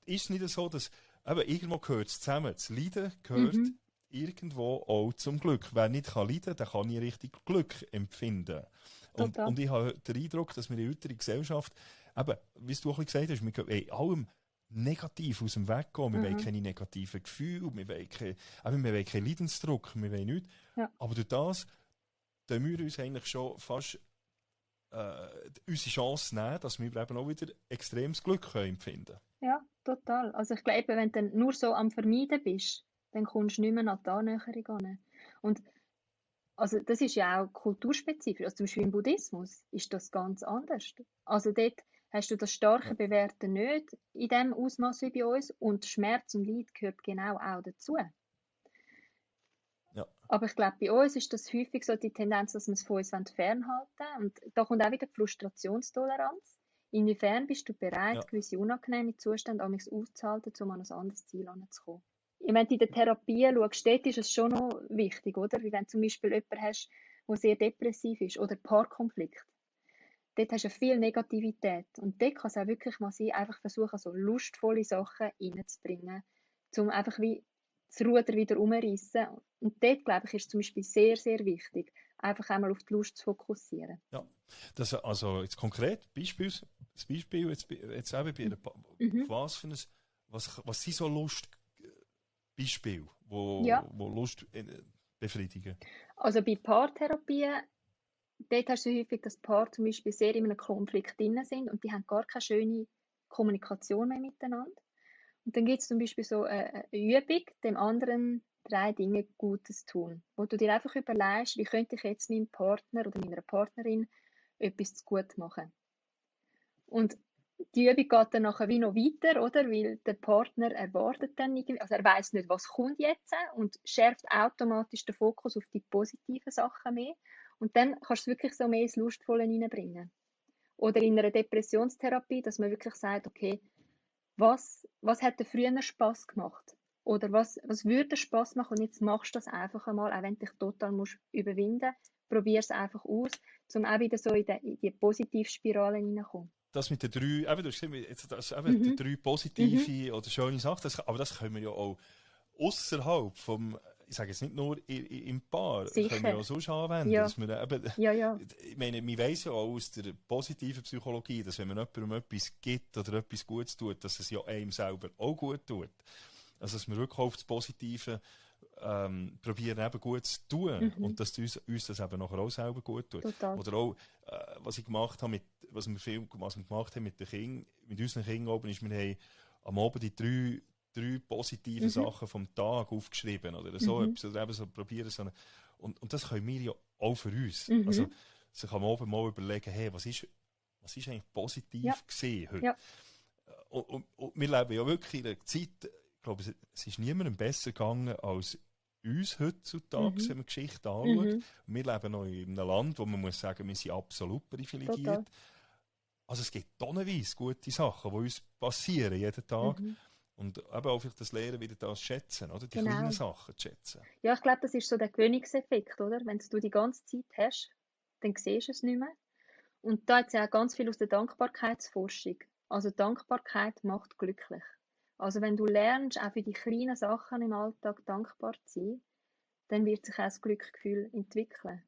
ist es nicht so, dass, eben, irgendwo gehört es zusammen. Das Leiden gehört Mhm. Irgendwo auch zum Glück. Wer nicht kann leiden, der kann nie richtig Glück empfinden. Und, und ich habe den Eindruck, dass wir in unserer Gesellschaft, eben, wie du auch gesagt hast, wir gehen allem negativ aus dem Weg gehen. Wir mhm. wollen keine negativen Gefühle, wir wollen, keine, wir wollen keinen Leidensdruck, wir wollen nichts. Ja. Aber durch das, tun wir uns eigentlich schon fast äh, unsere Chance nehmen, dass wir eben auch wieder extremes Glück können empfinden Ja, total. Also ich glaube, wenn du nur so am Vermeiden bist, dann kommst du nicht mehr an die Annäherung Und also das ist ja auch kulturspezifisch. Also zum Beispiel im Buddhismus ist das ganz anders. Also dort hast du das starke Bewerten nicht in dem Ausmaß wie bei uns und Schmerz und Leid gehört genau auch dazu. Ja. Aber ich glaube, bei uns ist das häufig so die Tendenz, dass wir es von uns fernhalten wollen. Und da kommt auch wieder die Frustrationstoleranz. Inwiefern bist du bereit, ja. gewisse unangenehme Zustände auszuhalten, um an ein anderes Ziel anzukommen? Ich meine, in der Therapie schaust, dort ist es schon noch wichtig, oder? Wie wenn du zum Beispiel jemanden hast, der sehr depressiv ist oder Paarkonflikt. Dort hast du viel Negativität. Und dort kann es auch wirklich mal sein, einfach versuchen, so lustvolle Sachen reinzubringen, um einfach wie das Ruder wieder umreißen. Und dort, glaube ich, ist es zum Beispiel sehr, sehr wichtig, einfach einmal auf die Lust zu fokussieren. Ja, das, also jetzt konkret, Beispiel, das Beispiel jetzt, jetzt eben bei einer, mhm. was für ein, was, was sind so Lust, Beispiel, wo, ja. wo Lust äh, befriedigen? Also bei Paartherapie, dort hast du häufig, dass Paar zum Beispiel sehr in einem Konflikt drin sind und die haben gar keine schöne Kommunikation mehr miteinander. Und dann gibt es zum Beispiel so eine, Übung, dem anderen drei Dinge Gutes tun, wo du dir einfach überlegst, wie könnte ich jetzt meinem Partner oder meiner Partnerin etwas gut machen. Und die Übung geht dann nachher wie noch weiter, oder? Weil der Partner erwartet dann irgendwie, also er weiß nicht, was kommt jetzt und schärft automatisch den Fokus auf die positiven Sachen mehr. Und dann kannst du wirklich so mehr ins Lustvolle reinbringen. Oder in einer Depressionstherapie, dass man wirklich sagt, okay, was, was hat dir früher Spaß gemacht? Oder was, was würde Spaß machen und jetzt machst du das einfach einmal, auch wenn du dich total musst überwinden musst. Probier es einfach aus, um auch wieder so in die, in die Positivspirale hineinzukommen das mit den drei, eben, du hast gesagt, das, eben, mhm. die drei positive mhm. oder schöne Sachen, das, aber das können wir ja auch außerhalb vom, ich sage jetzt nicht nur im Paar, Sicher. können wir auch sonst anwenden. Ja. Dass wir eben, ja, ja. Ich meine, man weiss ja auch aus der positiven Psychologie, dass wenn man jemandem etwas gibt oder etwas Gutes tut, dass es ja einem selber auch gut tut. Also, dass wir wirklich auf das Positive ähm, probieren eben gut zu tun mhm. und dass uns, uns das eben nachher auch selber gut tut. Total. Oder auch, äh, was ich gemacht habe mit, was wir viel, was wir gemacht haben mit den Kindern, mit unseren Kindern oben, ist, wir haben am Abend die drei, drei positiven mhm. Sachen vom Tag aufgeschrieben oder so mhm. etwas, oder eben so probieren so eine, und, und das können wir ja auch für uns. Mhm. Also, sich am Abend mal überlegen, hey, was ist, was ist eigentlich positiv ja. gesehen heute? Ja. Und, und, und, wir leben ja wirklich in einer Zeit, ich glaube, es ist niemandem besser gegangen als uns heutzutage, mhm. wenn man Geschichte anschaut. Mhm. Wir leben noch in einem Land, wo man muss sagen, wir sind absolut privilegiert. Total. Also es gibt tonnenweise gute Sachen, die uns passieren jeden Tag. Mhm. Und eben auch das Lehren wieder das schätzen, oder? Die genau. kleinen Sachen zu schätzen. Ja, ich glaube, das ist so der Gewöhnungseffekt, oder? Wenn du die ganze Zeit hast, dann siehst du es nicht mehr. Und da hat es ja auch ganz viel aus der Dankbarkeitsforschung. Also Dankbarkeit macht glücklich. Also wenn du lernst, auch für die kleinen Sachen im Alltag dankbar zu sein, dann wird sich auch das Glücksgefühl entwickeln.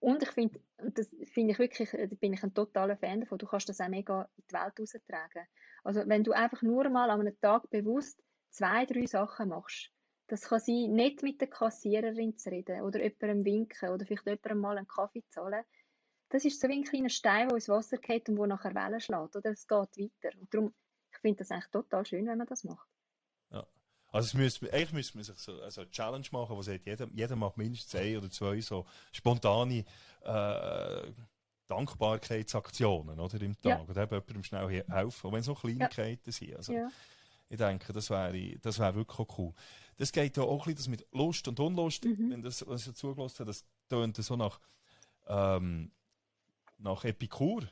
Und ich finde, das finde ich wirklich, da bin ich ein totaler Fan davon, du kannst das auch mega in die Welt raustragen. Also wenn du einfach nur mal an einem Tag bewusst zwei, drei Sachen machst, das kann sein, nicht mit der Kassiererin zu reden oder jemandem winken oder vielleicht jemandem mal einen Kaffee zahlen. Das ist so wie ein kleiner Stein, der ins Wasser geht und wo nachher Wellen schlägt. Oder es geht weiter. Und darum finde das eigentlich total schön, wenn man das macht. Ja. Also es müsste, eigentlich müsste man sich so also eine Challenge machen, wo sagt, jeder, jeder macht mindestens ein oder zwei so spontane äh, Dankbarkeitsaktionen oder, im Tag. Ja. Oder eben jemandem schnell helfen, auch wenn es noch Kleinigkeiten ja. sind. Also, ja. Ich denke, das wäre das wär wirklich cool. Das geht ja auch ein bisschen mit Lust und Unlust. Mhm. Wenn das, was ich zugelassen habe, das tönt so nach, ähm, nach Epikur.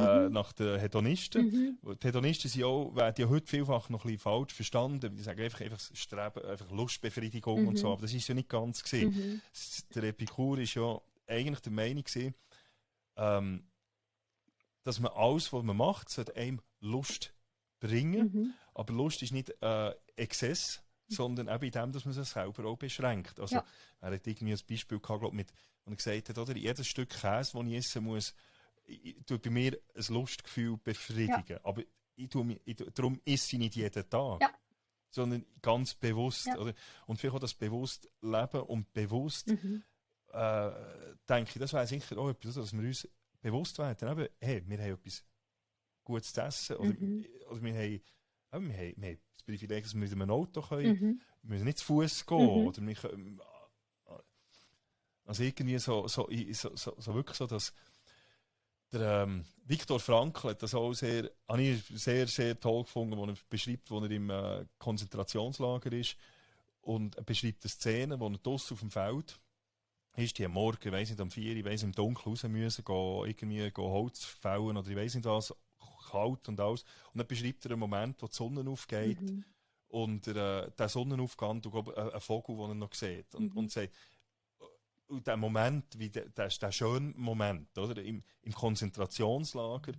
Äh, mhm. nach den Hedonisten. Mhm. Die Hedonisten sind auch, werden ja heute vielfach noch ein bisschen falsch verstanden. Die sagen einfach, einfach Streben, einfach Lustbefriedigung mhm. und so. Aber das ist ja nicht ganz gesehen. Mhm. Der Epikur ist ja eigentlich der Meinung gewesen, ähm, dass man alles, was man macht, sollte einem Lust bringen. Mhm. Aber Lust ist nicht äh, Exzess, sondern eben in dem, dass man sich selber auch beschränkt. Also, Ja. er hat irgendwie ein Beispiel gehabt, glaub, mit, er gesagt hat, oder, jedes Stück Käse, das ich essen muss, ich, tut bei mir ein Lustgefühl befriedigen. Aber ich tue mich, ich, darum esse ich nicht jeden Tag. Ja. Sondern ganz bewusst. Ja. Oder? Und vielleicht auch das bewusst leben und bewusst Mhm. äh, denke ich, das wäre sicher auch etwas, dass wir uns bewusst werden, eben, hey, wir haben etwas Gutes zu essen, oder, Mhm. oder wir, haben, eben, wir, haben, wir haben das Privileg, dass wir mit einem Auto können, Mhm. wir müssen nicht zu Fuß gehen, Mhm. oder wir können, also irgendwie so, so, so, so, so wirklich so, dass der ähm, Viktor Frankl hat das auch sehr, habe ich sehr, sehr toll gefunden, wo er beschreibt, wo er im äh, Konzentrationslager ist und er beschreibt eine Szene, wo er draussen auf dem Feld ist, die am Morgen, ich weiss nicht, um vier, ich weiss, im Dunkeln raus müssen, gehen, irgendwie gehen Holz fällen oder ich weiss nicht was, kalt und alles. Und dann beschreibt er einen Moment, wo die Sonne aufgeht Mhm. und er, äh, der Sonnenaufgang, du glaub, ein Vogel, den er noch sieht. Und, Mhm. und sagt, und der Moment, wie der, der, der schöne Moment, oder? Im, im Konzentrationslager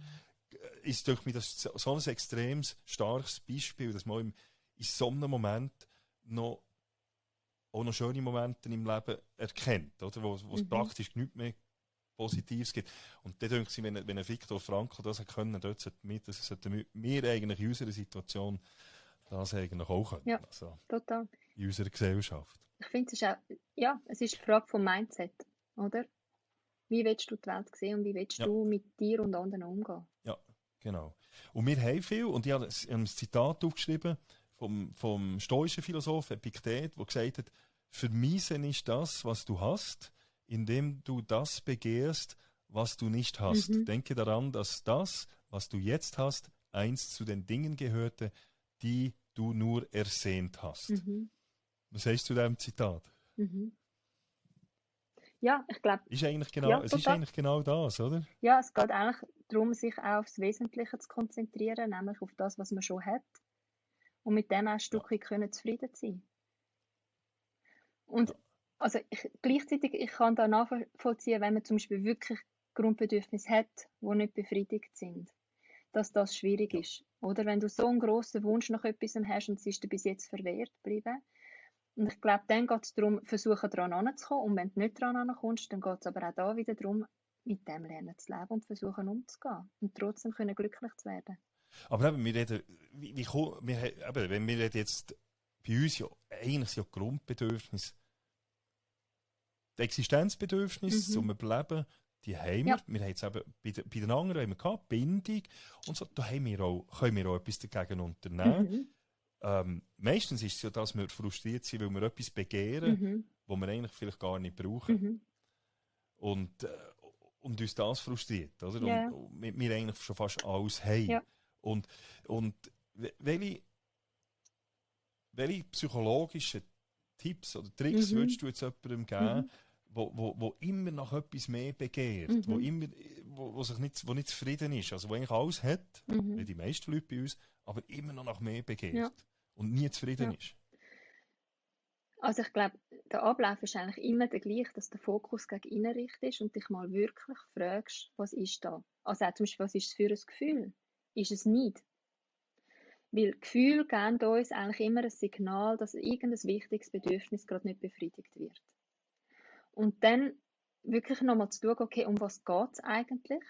äh, ist durch mich das so ein extremes, starkes Beispiel, dass man im, in so einem Moment noch auch noch schöne Momente im Leben erkennt, oder? Wo, wo es Mhm. praktisch nichts mehr Positives gibt. Und dann denke ich, wenn, wenn ein Viktor Frankl das hat können, dort sollten wir, das sollten wir eigentlich in unserer Situation das eigentlich auch können. Ja. Also Total. in unserer Gesellschaft. Ich finde, es ist auch, ja, es ist eine Frage vom Mindset, oder? Wie willst du die Welt sehen und wie willst Ja. du mit dir und anderen umgehen? Genau. Und wir haben viel, und ich habe ein ein Zitat aufgeschrieben vom, vom stoischen Philosoph Epiktet, der gesagt hat, vermiesen ist das, was du hast, indem du das begehrst, was du nicht hast. Mhm. Denke daran, dass das, was du jetzt hast, einst zu den Dingen gehörte, die du nur ersehnt hast. Mhm. Was heißt zu diesem Zitat? Mhm. Ja, ich glaube, Ist eigentlich genau, Ja, es ist eigentlich genau das, oder? ja, es geht eigentlich darum, sich auch aufs Wesentliche zu konzentrieren, nämlich auf das, was man schon hat. Und mit dem auch ein Stückchen können zufrieden sein. Und Ja. also ich, gleichzeitig, ich kann da nachvollziehen, wenn man zum Beispiel wirklich Grundbedürfnisse hat, die nicht befriedigt sind, dass das schwierig ist. Oder wenn du so einen grossen Wunsch nach etwas hast und es ist dir bis jetzt verwehrt geblieben. Und ich glaube, dann geht es darum, versuchen daran anzukommen. Und wenn du nicht daran ankommst, dann geht es aber auch da wieder darum, mit dem lernen zu leben und versuchen umzugehen. Und trotzdem können glücklich zu werden. Aber eben, wir reden, wie, wie, wir, eben, wenn wir reden jetzt bei uns ja eigentlich ja Grundbedürfnisse, die Existenzbedürfnisse Mhm. zum Überleben, die haben wir. Ja. Wir haben jetzt eben bei, den- bei den anderen haben wir gehabt, Bindung und so, da haben wir auch, können wir auch etwas dagegen unternehmen. Mhm. Ähm, meistens ist es ja, dass wir frustriert sind, weil wir etwas begehren, Mhm. wo wir eigentlich vielleicht gar nicht brauchen. Mhm. Und, äh, und uns das frustriert, oder? Ja. Und, und wir, eigentlich schon fast alles haben. Ja. Und, und we- welche, welche psychologischen Tipps oder Tricks Mhm. würdest du jetzt jemandem geben, Mhm. wo, wo, wo immer nach etwas mehr begehrt, Mhm. wo, immer, wo, wo, sich nicht, wo nicht zufrieden ist, also wo eigentlich alles hat, Mhm. wie die meisten Leute bei uns, aber immer noch nach mehr begehrt Ja. Und nie zufrieden Ja. ist. Also ich glaube, der Ablauf ist eigentlich immer der gleiche, dass der Fokus gegen innen richtet ist und dich mal wirklich fragst, was ist da? Also auch zum Beispiel, was ist es für ein Gefühl? Ist es nicht? Weil Gefühle geben uns eigentlich immer ein Signal, dass irgendein wichtiges Bedürfnis gerade nicht befriedigt wird. Und dann wirklich nochmal zu schauen, okay, um was geht es eigentlich?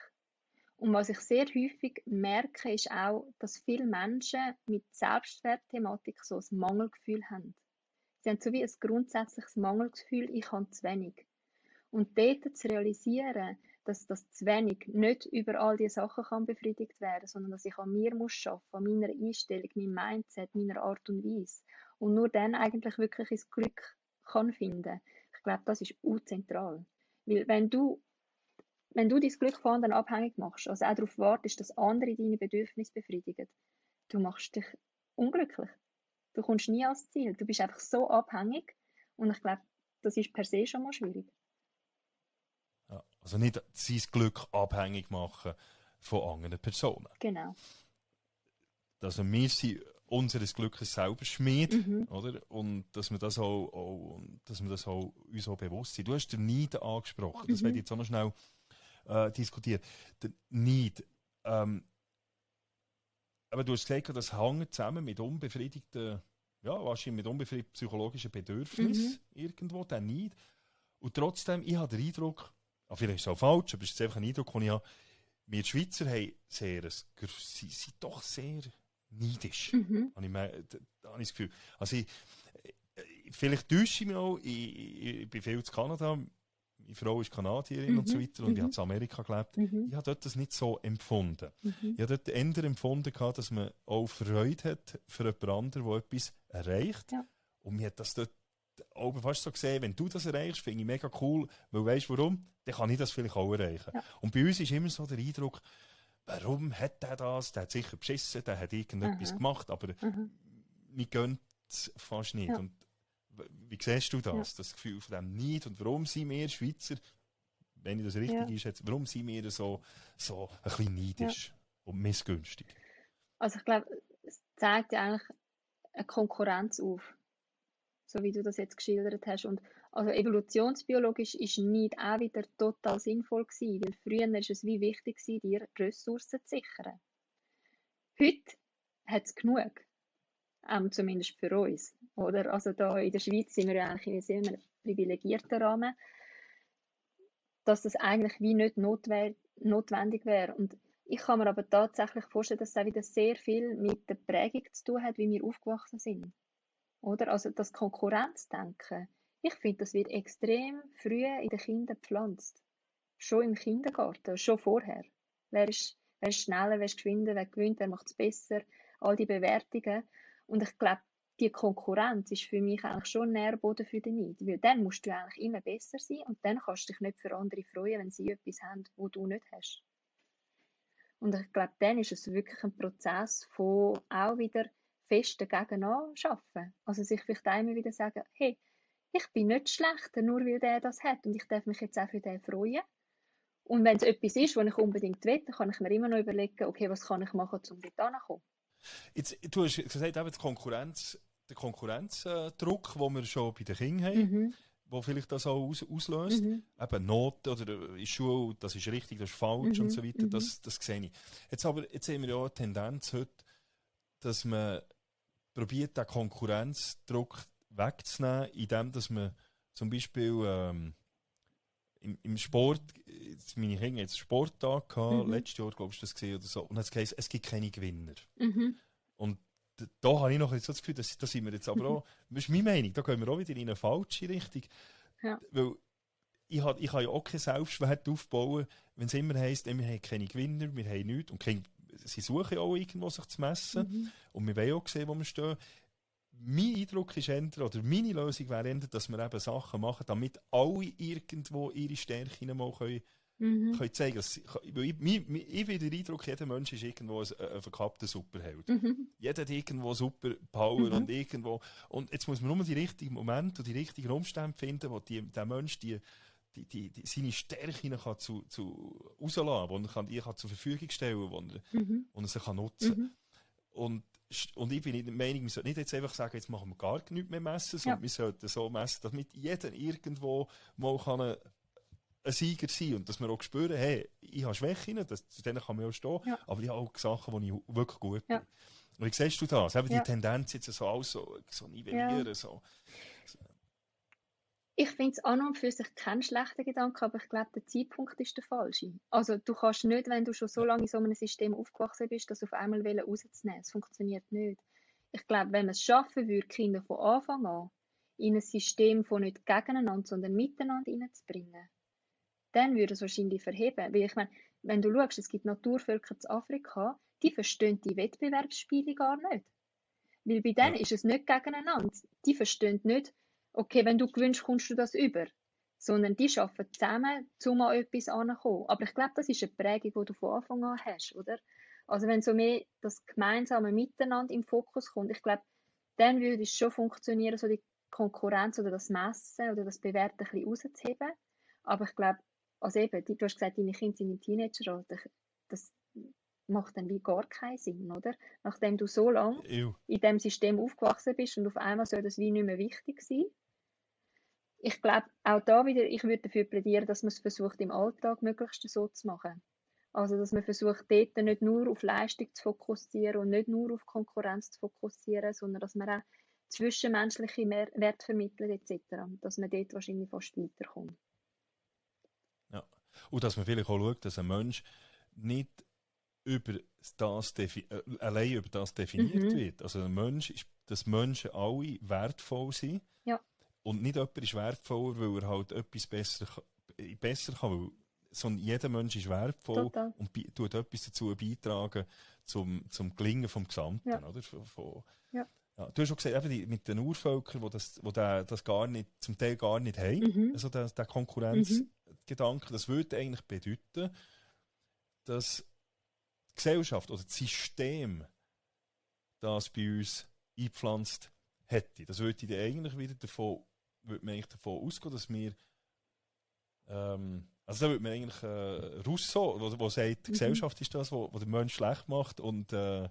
Und was ich sehr häufig merke, ist auch, dass viele Menschen mit Selbstwertthematik so ein Mangelgefühl haben. Sie haben so wie ein grundsätzliches Mangelgefühl, ich habe zu wenig. Und dort zu realisieren, dass das zu wenig nicht über all diese Sachen kann befriedigt werden, sondern dass ich an mir muss arbeiten, an meiner Einstellung, meinem Mindset, meiner Art und Weise. Und nur dann eigentlich wirklich ins Glück kann finden. Ich glaube, das ist zentral. Weil wenn du, wenn du dein Glück von anderen abhängig machst, also auch darauf wartest, dass andere deine Bedürfnisse befriedigen, du machst dich unglücklich. Du kommst nie ans Ziel. Du bist einfach so abhängig. Und ich glaube, das ist per se schon mal schwierig. Ja. Also nicht sein Glück abhängig machen von anderen Personen. Genau. Also wir sind unseres Glückes selber Schmied, Mhm. oder? Und dass wir das auch, auch, dass wir das auch uns auch bewusst sind. Du hast den Neid angesprochen, das Mhm. werde ich jetzt auch noch schnell äh, diskutieren. Der Neid, ähm, aber du hast gesagt, das hängt zusammen mit unbefriedigten ja, wahrscheinlich mit unbefriedigten psychologischen Bedürfnissen mhm. irgendwo, dann nicht. Und trotzdem, ich habe den Eindruck, ah, vielleicht ist es auch falsch, aber es ist einfach ein Eindruck, den ich habe, wir Schweizer haben sehr, sie sind doch sehr neidisch, mhm. habe, ich, habe ich das Gefühl. Also ich, vielleicht täusche ich mich auch, ich, ich bin viel zu Kanada, meine Frau ist Kanadierin mhm. und so mhm. weiter und mhm. ich habe in Amerika gelebt. Mhm. Ich habe dort das nicht so empfunden. Mhm. Ich habe dort eher empfunden, gehabt, dass man auch Freude hat für jemand anderen, der etwas erreicht. Ja. Und mir hat das dort auch fast so gesehen, wenn du das erreichst, finde ich mega cool, weil weißt warum? Dann kann ich das vielleicht auch erreichen. Ja. Und bei uns ist immer so der Eindruck, warum hat der das? Der hat sicher beschissen, der hat irgendetwas gemacht, aber mhm. wir gehen es fast nicht. Ja. Und wie siehst du das, ja. das Gefühl von dem Neid und warum sind wir Schweizer, wenn ich das richtig ja. einschätze, warum sind wir so, so ein bisschen neidisch ja. und missgünstig? Also ich glaube, es zeigt ja eigentlich eine Konkurrenz auf, so wie du das jetzt geschildert hast. Und also evolutionsbiologisch ist Neid auch wieder total sinnvoll gewesen, weil früher ist es wie wichtig gewesen, dir Ressourcen zu sichern. Heute hat es genug ähm, zumindest für uns. Oder? Also da in der Schweiz sind wir ja eigentlich in einem sehr privilegierten Rahmen, dass das eigentlich wie nicht notwendig wäre. Und ich kann mir aber tatsächlich vorstellen, dass das wieder sehr viel mit der Prägung zu tun hat, wie wir aufgewachsen sind. Oder? Also das Konkurrenzdenken. Ich finde, das wird extrem früh in den Kindern gepflanzt. Schon im Kindergarten, schon vorher. Wer ist, wer ist schneller, wer ist geschwinder, wer gewinnt, wer macht es besser. All die Bewertungen. Und ich glaube, die Konkurrenz ist für mich eigentlich schon Nährboden für den Neid. Weil dann musst du eigentlich immer besser sein und dann kannst du dich nicht für andere freuen, wenn sie etwas haben, wo du nicht hast. Und ich glaube, dann ist es wirklich ein Prozess von auch wieder fest dagegen anschaffen. Also sich vielleicht einmal wieder sagen, hey, ich bin nicht schlechter, nur weil der das hat und ich darf mich jetzt auch für den freuen. Und wenn es etwas ist, was ich unbedingt will, dann kann ich mir immer noch überlegen, okay, was kann ich machen, um dort hinzukommen. Jetzt, du hast gesagt, eben die Konkurrenz, der Konkurrenzdruck, den wir schon bei den Kindern haben, mhm. wo vielleicht das auch aus, auslöst. Mhm. Eben Noten oder in Schule, das ist richtig, das ist falsch mhm. und so weiter, das, mhm. das sehe ich. Jetzt aber, jetzt sehen wir ja eine Tendenz heute, dass man probiert, den Konkurrenzdruck wegzunehmen, indem dass man zum Beispiel ähm, im, im Sport, jetzt meine Kinder jetzt Sporttag gehabt, mhm. letztes Jahr, glaube ich, das gesehen oder so, und es heisst, es gibt keine Gewinner. Mhm. Und da habe ich noch so das Gefühl, dass, da sind wir jetzt aber auch, das ist meine Meinung, da gehen wir auch wieder in eine falsche Richtung. Ja. Weil ich, habe, ich kann ja auch keinen Selbstwert aufbauen, wenn es immer heisst, wir haben keine Gewinner, wir haben nichts. Und keine, sie suchen auch irgendwo sich zu messen. Mhm. Und wir wollen auch sehen, wo wir stehen mein Eindruck ist eher, oder meine Lösung wäre eher, dass wir eben Sachen machen, damit alle irgendwo ihre Stärken mal können, mhm. können zeigen können. Ich, ich, ich, ich den Eindruck, jeder Mensch ist irgendwo ein, ein verkappter Superheld. Mhm. Jeder hat irgendwo super Power mhm. und irgendwo, und jetzt muss man nur die richtigen Momente und die richtigen Umstände finden, wo die, der Mensch die, die, die, die, seine Stärken kann zu, zu rauslassen, wo er kann, die kann zur Verfügung stellen kann, wo er, mhm. wo er sie kann nutzen kann. Mhm. Und und ich bin der Meinung, wir sollten nicht jetzt einfach sagen, jetzt machen wir gar nichts mehr messen, sondern ja. wir sollten so messen, damit jeder irgendwo mal kann ein, Sieger sein und dass wir auch spüren, hey, ich habe Schwächen, das, zu denen kann man auch stehen, ja. aber ich habe auch Sachen, die ich wirklich gut bin. Ja. Und wie siehst du das? Eben die Tendenz jetzt so alles so, so nivellieren, so. Ich finde es an und für sich kein schlechter Gedanke, aber ich glaube, der Zeitpunkt ist der falsche. Also du kannst nicht, wenn du schon so lange in so einem System aufgewachsen bist, das auf einmal rauszunehmen. Es funktioniert nicht. Ich glaube, wenn man es schaffen würde, Kinder von Anfang an in ein System von nicht gegeneinander, sondern miteinander hineinzubringen, dann würde es wahrscheinlich verheben. Weil ich meine, wenn du schaust, es gibt Naturvölker in Afrika, die verstehen die Wettbewerbsspiele gar nicht. Weil bei denen ist es nicht gegeneinander. Die verstehen nicht, okay, wenn du gewünscht, kommst du das über. Sondern die arbeiten zusammen, um an etwas anzukommen. Aber ich glaube, das ist eine Prägung, die du von Anfang an hast, oder? Also wenn so mehr das gemeinsame Miteinander im Fokus kommt, ich glaube, dann würde es schon funktionieren, so die Konkurrenz oder das Messen oder das Bewerten ein bisschen rauszuheben. Aber ich glaube, also eben, du hast gesagt, deine Kinder sind im Teenageralter. Das macht dann wie gar keinen Sinn, oder? Nachdem du so lange in dem System aufgewachsen bist und auf einmal soll das wie nicht mehr wichtig sein ich glaube, auch da wieder, ich würde dafür plädieren, dass man es versucht, im Alltag möglichst so zu machen. Also, dass man versucht, dort nicht nur auf Leistung zu fokussieren und nicht nur auf Konkurrenz zu fokussieren, sondern dass man auch zwischenmenschliche Wert vermitteln etc., dass man dort wahrscheinlich fast weiterkommt. Und dass man vielleicht auch schaut, dass ein Mensch nicht über das äh, allein über das definiert mhm. wird. Also ein Mensch ist, dass Menschen alle wertvoll sind. Ja. Und nicht jemand ist wertvoller, weil er halt etwas besser, besser kann. Weil so jeder Mensch ist wertvoll Total. und tut etwas dazu beitragen zum, zum Gelingen vom Gesamten. Ja. Oder? Von, von, ja. Ja, du hast schon gesagt, eben die, mit den Urvölkern, die das, wo der, das gar nicht, zum Teil gar nicht haben, Mhm. also der, der Konkurrenzgedanke, das würde eigentlich bedeuten, dass die Gesellschaft oder das System das bei uns eingepflanzt hätte. Das würde dann eigentlich wieder davon, würde man eigentlich davon ausgehen, dass wir ähm, also da würde man eigentlich äh, Rousseau, wo, wo sagt, die Mhm. Gesellschaft ist das, wo, wo der Mensch schlecht macht und äh,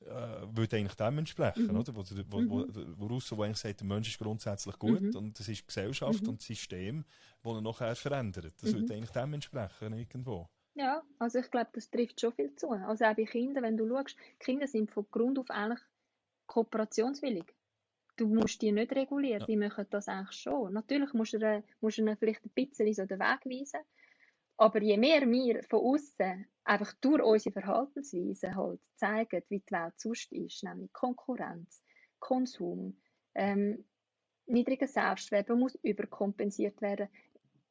äh, würde eigentlich dem entsprechen, Mhm. oder? Wo, der- wo, wo, wo Rousseau eigentlich sagt, der Mensch ist grundsätzlich gut Mhm. und das ist Gesellschaft Mhm. und System, das er nachher verändert. Das Mhm. würde eigentlich dem entsprechen irgendwo. Ja, also ich glaube, das trifft schon viel zu. Also auch bei Kindern, wenn du schaust, Kinder sind von Grund auf eigentlich kooperationswillig. Du musst die nicht regulieren, Ja. die machen das eigentlich schon. Natürlich musst du, ihnen- musst du ihnen vielleicht ein bisschen so den Weg weisen, aber je mehr wir von außen einfach durch unsere Verhaltensweise halt zeigen, wie die Welt sonst ist, nämlich Konkurrenz, Konsum, ähm, niedriger Selbstwert, man muss überkompensiert werden.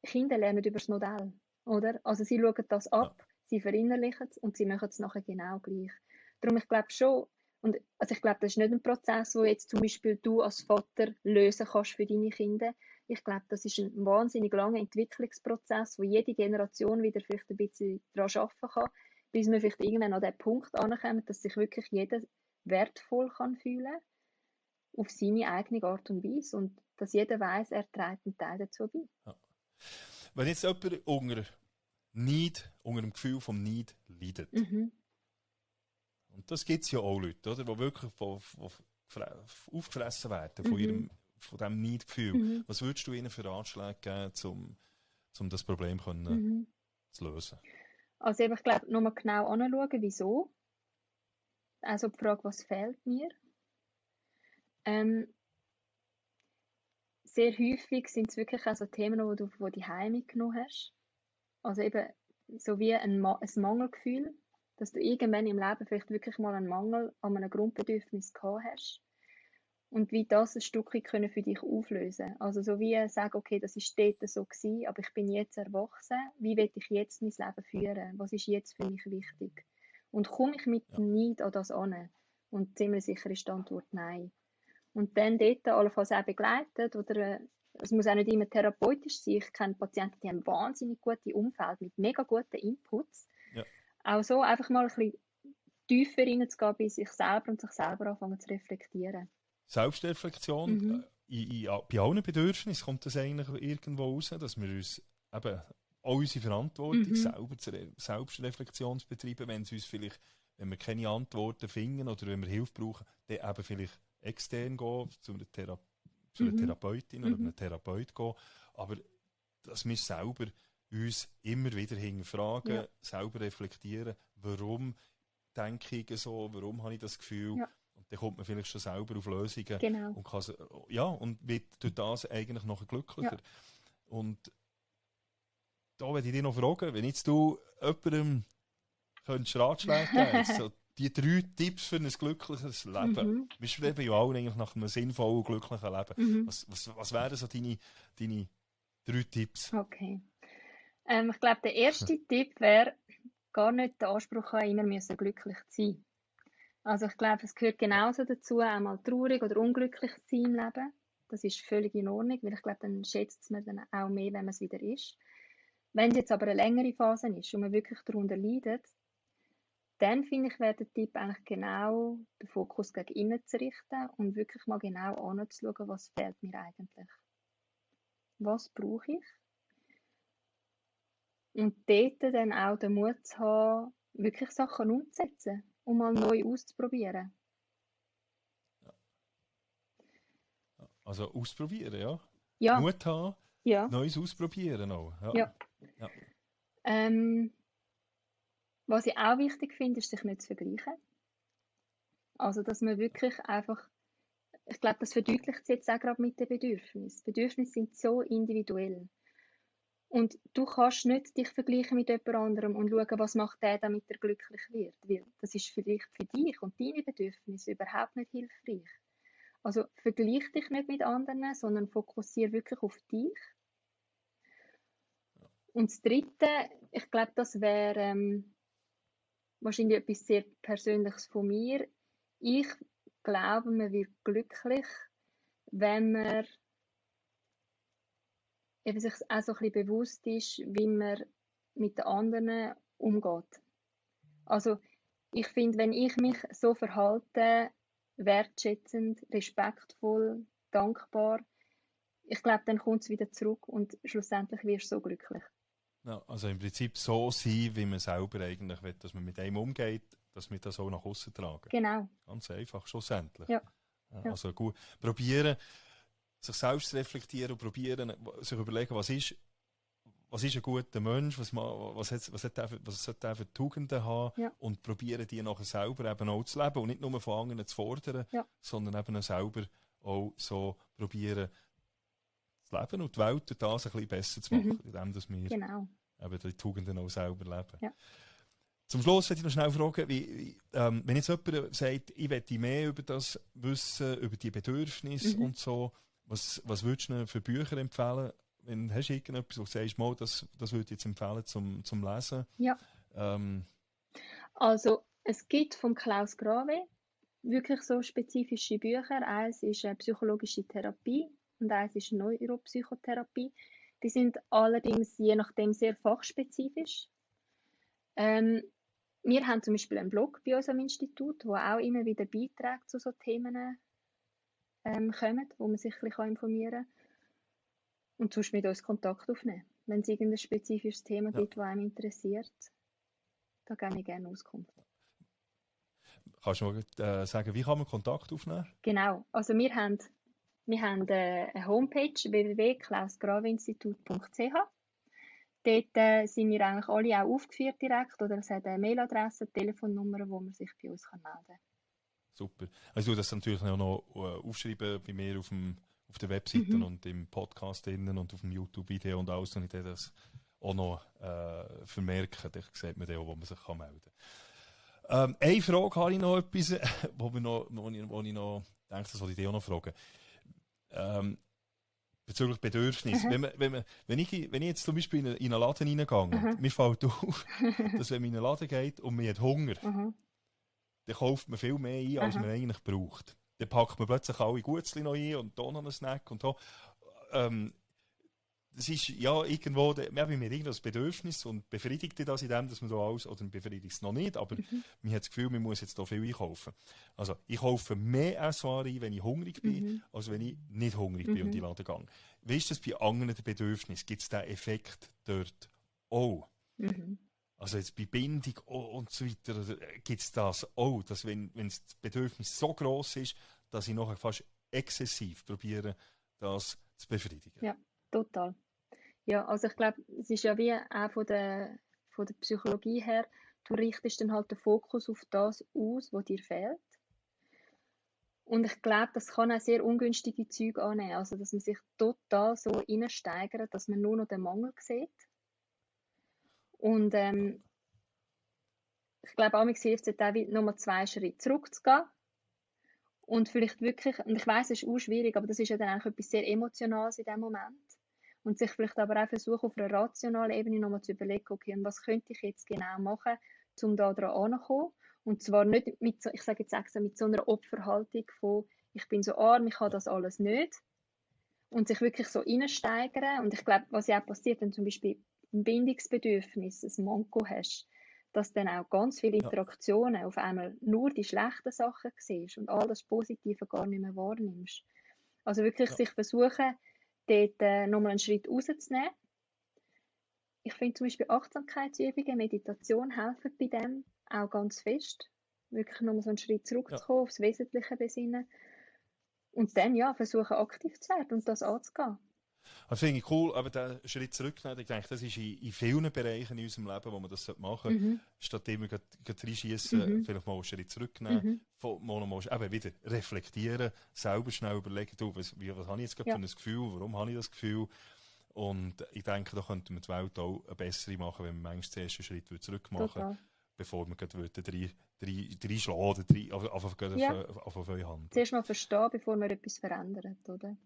Kinder lernen über das Modell, oder? Also sie schauen das ab, sie verinnerlichen es und sie machen es nachher genau gleich. Darum, ich glaube schon, und also ich glaube, das ist nicht ein Prozess, wo jetzt zum Beispiel du als Vater lösen kannst für deine Kinder. Ich glaube, das ist ein wahnsinnig langer Entwicklungsprozess, wo jede Generation wieder vielleicht ein bisschen daran arbeiten kann, bis wir vielleicht irgendwann an den Punkt ankommen, dass sich wirklich jeder wertvoll kann fühlen auf seine eigene Art und Weise und dass jeder weiß, er trägt einen Teil dazu bei. Wenn jetzt jemand unter Neid, unter dem Gefühl vom Neid leidet, Mhm. und das gibt es ja auch Leute, oder, die wirklich aufgefressen werden von, Mhm. ihrem, von diesem Neidgefühl. Mhm. Was würdest du ihnen für Ratschläge geben, um, um das Problem können, Mhm. zu lösen? Also eben, ich glaube, nochmal genau anschauen, wieso. Also die Frage, was fehlt mir? Ähm, sehr häufig sind es wirklich auch so Themen, wo du wo die Heim mitgenommen hast. Also eben so wie ein, Ma ein Mangelgefühl, dass du irgendwann im Leben vielleicht wirklich mal einen Mangel an einem Grundbedürfnis gehabt hast. Und wie das ein Stückchen können für dich auflösen. Also so wie sagen, okay, das ist dort so gewesen, aber ich bin jetzt erwachsen. Wie will ich jetzt mein Leben führen? Was ist jetzt für mich wichtig? Und komme ich mit Ja. Neid an das an? Und ziemlich sicher ist die Antwort nein. Und dann dort allenfalls auch begleitet oder äh, es muss auch nicht immer therapeutisch sein. Ich kenne Patienten, die haben wahnsinnig gute Umfeld mit mega guten Inputs. Ja. Auch so einfach mal ein bisschen tiefer reinzugehen bei sich selber und sich selber anfangen zu reflektieren. Selbstreflexion, Mhm. äh, in, in, bei allen Bedürfnissen kommt das eigentlich irgendwo raus, dass wir uns eben auch unsere Verantwortung Mhm. selber zur Re- Selbstreflexion betreiben, wenn es uns vielleicht, wenn wir keine Antworten finden oder wenn wir Hilfe brauchen, dann eben vielleicht extern gehen, zu einer, Thera zu einer Mhm. Therapeutin oder Mhm. einem Therapeut gehen, aber dass wir selber uns immer wieder hinterfragen, Ja. selber reflektieren, warum denke ich so, warum habe ich das Gefühl, Ja. Dann kommt man vielleicht schon selber auf Lösungen Genau. und kann, ja, und wird durch das eigentlich noch glücklicher. Und da werde ich dich noch fragen, wenn jetzt du jemandem könntest Ratschläge geben so die drei Tipps für ein glückliches Leben. Mhm. Wir streben ja alle eigentlich nach einem sinnvollen, glücklichen Leben. Mhm. Was, was, was wären so deine, deine drei Tipps? Okay. Ähm, ich glaube, der erste Tipp wäre, gar nicht den Anspruch haben, immer müssen glücklich zu sein. Also ich glaube, es gehört genauso dazu, einmal traurig oder unglücklich zu sein im Leben. Das ist völlig in Ordnung, weil ich glaube, dann schätzt man dann auch mehr, wenn man es wieder ist. Wenn es jetzt aber eine längere Phase ist und man wirklich darunter leidet, dann finde ich, wäre der Tipp eigentlich genau den Fokus gegen innen zu richten und wirklich mal genau anzuschauen, was fehlt mir eigentlich. Was brauche ich? Und dort dann auch den Mut zu haben, wirklich Sachen umzusetzen und mal neu auszuprobieren. Also ausprobieren, ja. Ja, Mut haben, ja. Neues ausprobieren auch. Ja. Ja. Ja. Ähm, was ich auch wichtig finde, ist, sich nicht zu vergleichen. Also, dass man wirklich einfach ich glaube, das verdeutlicht es jetzt auch gerade mit den Bedürfnissen. Bedürfnisse sind so individuell. Und du kannst nicht dich vergleichen mit jemand anderem und schauen, was macht der, damit er glücklich wird. Weil das ist vielleicht für dich und deine Bedürfnisse überhaupt nicht hilfreich. Also vergleich dich nicht mit anderen, sondern fokussiere wirklich auf dich. Und das Dritte, ich glaube, das wäre ähm, wahrscheinlich etwas sehr Persönliches von mir. Ich glaube, man wird glücklich, wenn man eben sich auch so ein bisschen bewusst ist, wie man mit den anderen umgeht. Also ich finde, wenn ich mich so verhalte, wertschätzend, respektvoll, dankbar, ich glaube, dann kommt es wieder zurück und schlussendlich wirst du so glücklich. Ja, also im Prinzip so sein, wie man selber eigentlich will, dass man mit einem umgeht, dass wir das auch nach außen tragen. Genau. Ganz einfach, schlussendlich. Ja. Also gut, probieren, sich selbst zu reflektieren und probieren, sich überlegen, was ist, was ist ein guter Mensch, was, was, hat, was, hat der, was sollte er für Tugenden haben ja. und probieren, die nachher selber eben auch zu leben und nicht nur von anderen zu fordern, ja. sondern eben selber auch so probieren zu leben und die Welt durch das ein bisschen besser zu machen, mhm. indem dass wir genau. eben die Tugenden auch selber leben. Ja. Zum Schluss möchte ich noch schnell fragen, wie, wie, ähm, wenn jetzt jemand sagt, ich möchte mehr über das wissen, über die Bedürfnisse mhm. und so, was, was würdest du für Bücher empfehlen? Wenn, hast du irgendetwas, wo du sagst, mal, das, das würde ich jetzt empfehlen zum, zum Lesen? Ja. Ähm, also, es gibt von Klaus Grave wirklich so spezifische Bücher. Eins ist äh, psychologische Therapie und eins ist Neuropsychotherapie. Die sind allerdings je nachdem sehr fachspezifisch. Ähm, wir haben zum Beispiel einen Blog bei uns am Institut, wo auch immer wieder Beiträge zu so Themen ähm, kommen, wo man sich ein bisschen informieren kann. Und sonst mit uns Kontakt aufnehmen. Wenn es irgendein spezifisches Thema ja. gibt, das einem interessiert, da gebe ich gerne Auskunft. Kannst du mal äh, sagen, wie kann man Kontakt aufnehmen? Genau, also wir haben, wir haben äh, eine Homepage www.klausgravinstitut.ch Dort äh, sind wir eigentlich alle auch aufgeführt direkt oder es hat eine Mailadresse, Telefonnummer, wo man sich bei uns kann melden kann. Super. Also das natürlich auch noch äh, aufschreiben bei mir auf, dem, auf der Webseite mhm. und im Podcast innen und auf dem YouTube-Video und alles und ich das auch noch äh, vermerken. Da sieht man dann auch, wo man sich kann melden kann. Ähm, eine Frage habe ich noch etwas, wo, wir noch, wo, ich, wo ich noch denke, das wollte ich dir auch noch fragen. Ähm, bezüglich Bedürfnis. Mhm. Wenn, man, wenn, man, wenn, ich, wenn ich jetzt zum Beispiel in einen Laden reingehe, mhm. mir fällt auf, dass wenn man in einen Laden geht und man hat Hunger, mhm. Dann kauft man viel mehr ein, als man eigentlich braucht. Dann packt man plötzlich alle Gutzli noch ein und da noch einen Snack und so. Ähm, das ist ja irgendwo, wir haben irgendwo das Bedürfnis und befriedigt das in dem, dass man da alles, oder befriedigt es noch nicht, aber mhm. man hat das Gefühl, man muss jetzt da viel einkaufen. Also, ich kaufe mehr Essware ein, wenn ich hungrig bin, mhm. als wenn ich nicht hungrig bin und in die Laden gehe. Wie ist das bei anderen Bedürfnissen? Gibt es diesen Effekt dort auch? Mhm. Also jetzt bei Bindung und so weiter, gibt es das auch, dass wenn, wenn das Bedürfnis so groß ist, dass ich nachher fast exzessiv probiere, das zu befriedigen. Ja, total. Ja, also ich glaube, es ist ja wie auch von der, von der Psychologie her, du richtest dann halt den Fokus auf das aus, was dir fehlt. Und ich glaube, das kann auch sehr ungünstige Züge annehmen. Also, dass man sich total so reinsteigert, dass man nur noch den Mangel sieht. Und ähm, ich glaube, auch hilft es auch, nochmal zwei Schritte zurückzugehen. Und vielleicht wirklich, und ich weiß, es ist auch schwierig, aber das ist ja dann eigentlich etwas sehr Emotionales in dem Moment und sich vielleicht aber auch versuchen, auf einer rationalen Ebene nochmal zu überlegen, okay, was könnte ich jetzt genau machen, um da dran anzukommen. Und zwar nicht mit, so, ich sage jetzt extra, mit so einer Opferhaltung von, ich bin so arm, ich habe das alles nicht. Und sich wirklich so reinsteigern. Und ich glaube, was ja auch passiert, wenn zum Beispiel ein Bindungsbedürfnis, ein Manko hast, dass dann auch ganz viele Interaktionen ja. auf einmal nur die schlechten Sachen siehst und all das Positive gar nicht mehr wahrnimmst. Also wirklich ja. sich versuchen, dort äh, nochmal einen Schritt rauszunehmen. Ich finde zum Beispiel Achtsamkeitsübungen, Meditation helfen bei dem auch ganz fest. Wirklich nochmal so einen Schritt zurückzukommen, ja. aufs Wesentliche besinnen. Und dann ja, versuchen aktiv zu werden und das anzugehen. Das finde ich cool, aber den Schritt zurücknehmen, ich denke, das ist in, in vielen Bereichen in unserem Leben, wo man das machen sollte. Mhm. Statt immer reinschiessen, Mhm. vielleicht mal einen Schritt zurücknehmen, Mhm. von- mal mal eben wieder reflektieren, selber schnell überlegen, du, was, wie, was habe ich jetzt gerade Ja. für ein Gefühl, warum habe ich das Gefühl? Und ich denke, da könnte man die Welt auch eine bessere machen, wenn man manchmal den ersten Schritt zurück machen Total. bevor man gerade drei, drei, drei schlagen drei, auf, auf, auf, Ja. auf, auf, auf eure Hand. Zuerst mal verstehen, bevor man etwas verändert, oder?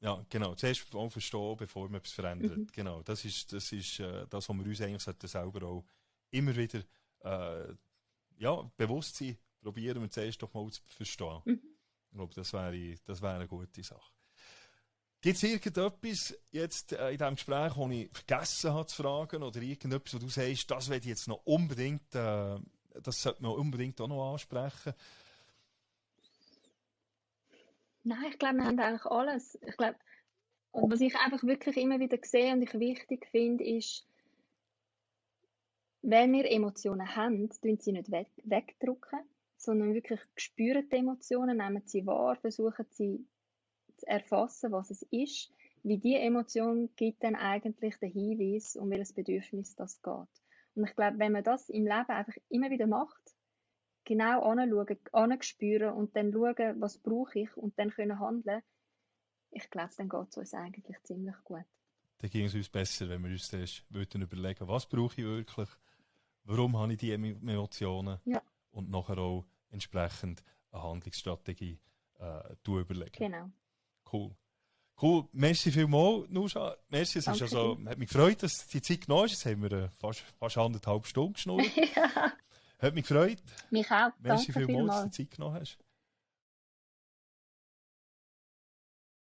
Ja, genau. Zuerst mal verstehen, bevor man etwas verändert. Mhm. Genau. Das ist, das ist äh, das, was wir uns eigentlich sollten selber auch immer wieder äh, ja, bewusst sein. Probieren wir zuerst doch mal zu verstehen. Mhm. Ich glaube, das wäre, das wäre eine gute Sache. Gibt es irgendetwas jetzt äh, in diesem Gespräch, das ich vergessen habe zu fragen? Oder irgendetwas, wo du sagst, das werde ich jetzt noch unbedingt, äh, das sollte man unbedingt auch noch ansprechen? Nein, ich glaube, wir haben eigentlich alles. Ich glaube, was ich einfach wirklich immer wieder sehe und ich wichtig finde, ist, wenn wir Emotionen haben, tun sie nicht weg, wegdrücken, sondern wirklich spüren die Emotionen, nehmen sie wahr, versuchen sie zu erfassen, was es ist, wie die Emotion gibt dann eigentlich den Hinweis, um welches Bedürfnis das geht. Und ich glaube, wenn man das im Leben einfach immer wieder macht, genau anschauen, anspüren und dann schauen, was brauche ich und dann können handeln, ich glaube, dann geht es uns eigentlich ziemlich gut. dann ging es uns besser, wenn wir uns zuerst würden überlegen, was brauche ich wirklich, warum habe ich diese Emo- Emotionen Ja. und nachher auch entsprechend eine Handlungsstrategie äh, überlegen. Genau. Cool. Cool, merci vielmals, Nusha. Merci, es ist also, hat mich gefreut, dass die Zeit genommen ist. Jetzt haben wir äh, fast, fast anderthalb Stunden geschnurrt. ja, Hat mich gefreut. mich auch. Merci Danke vielmals, dass du Zeit genommen hast.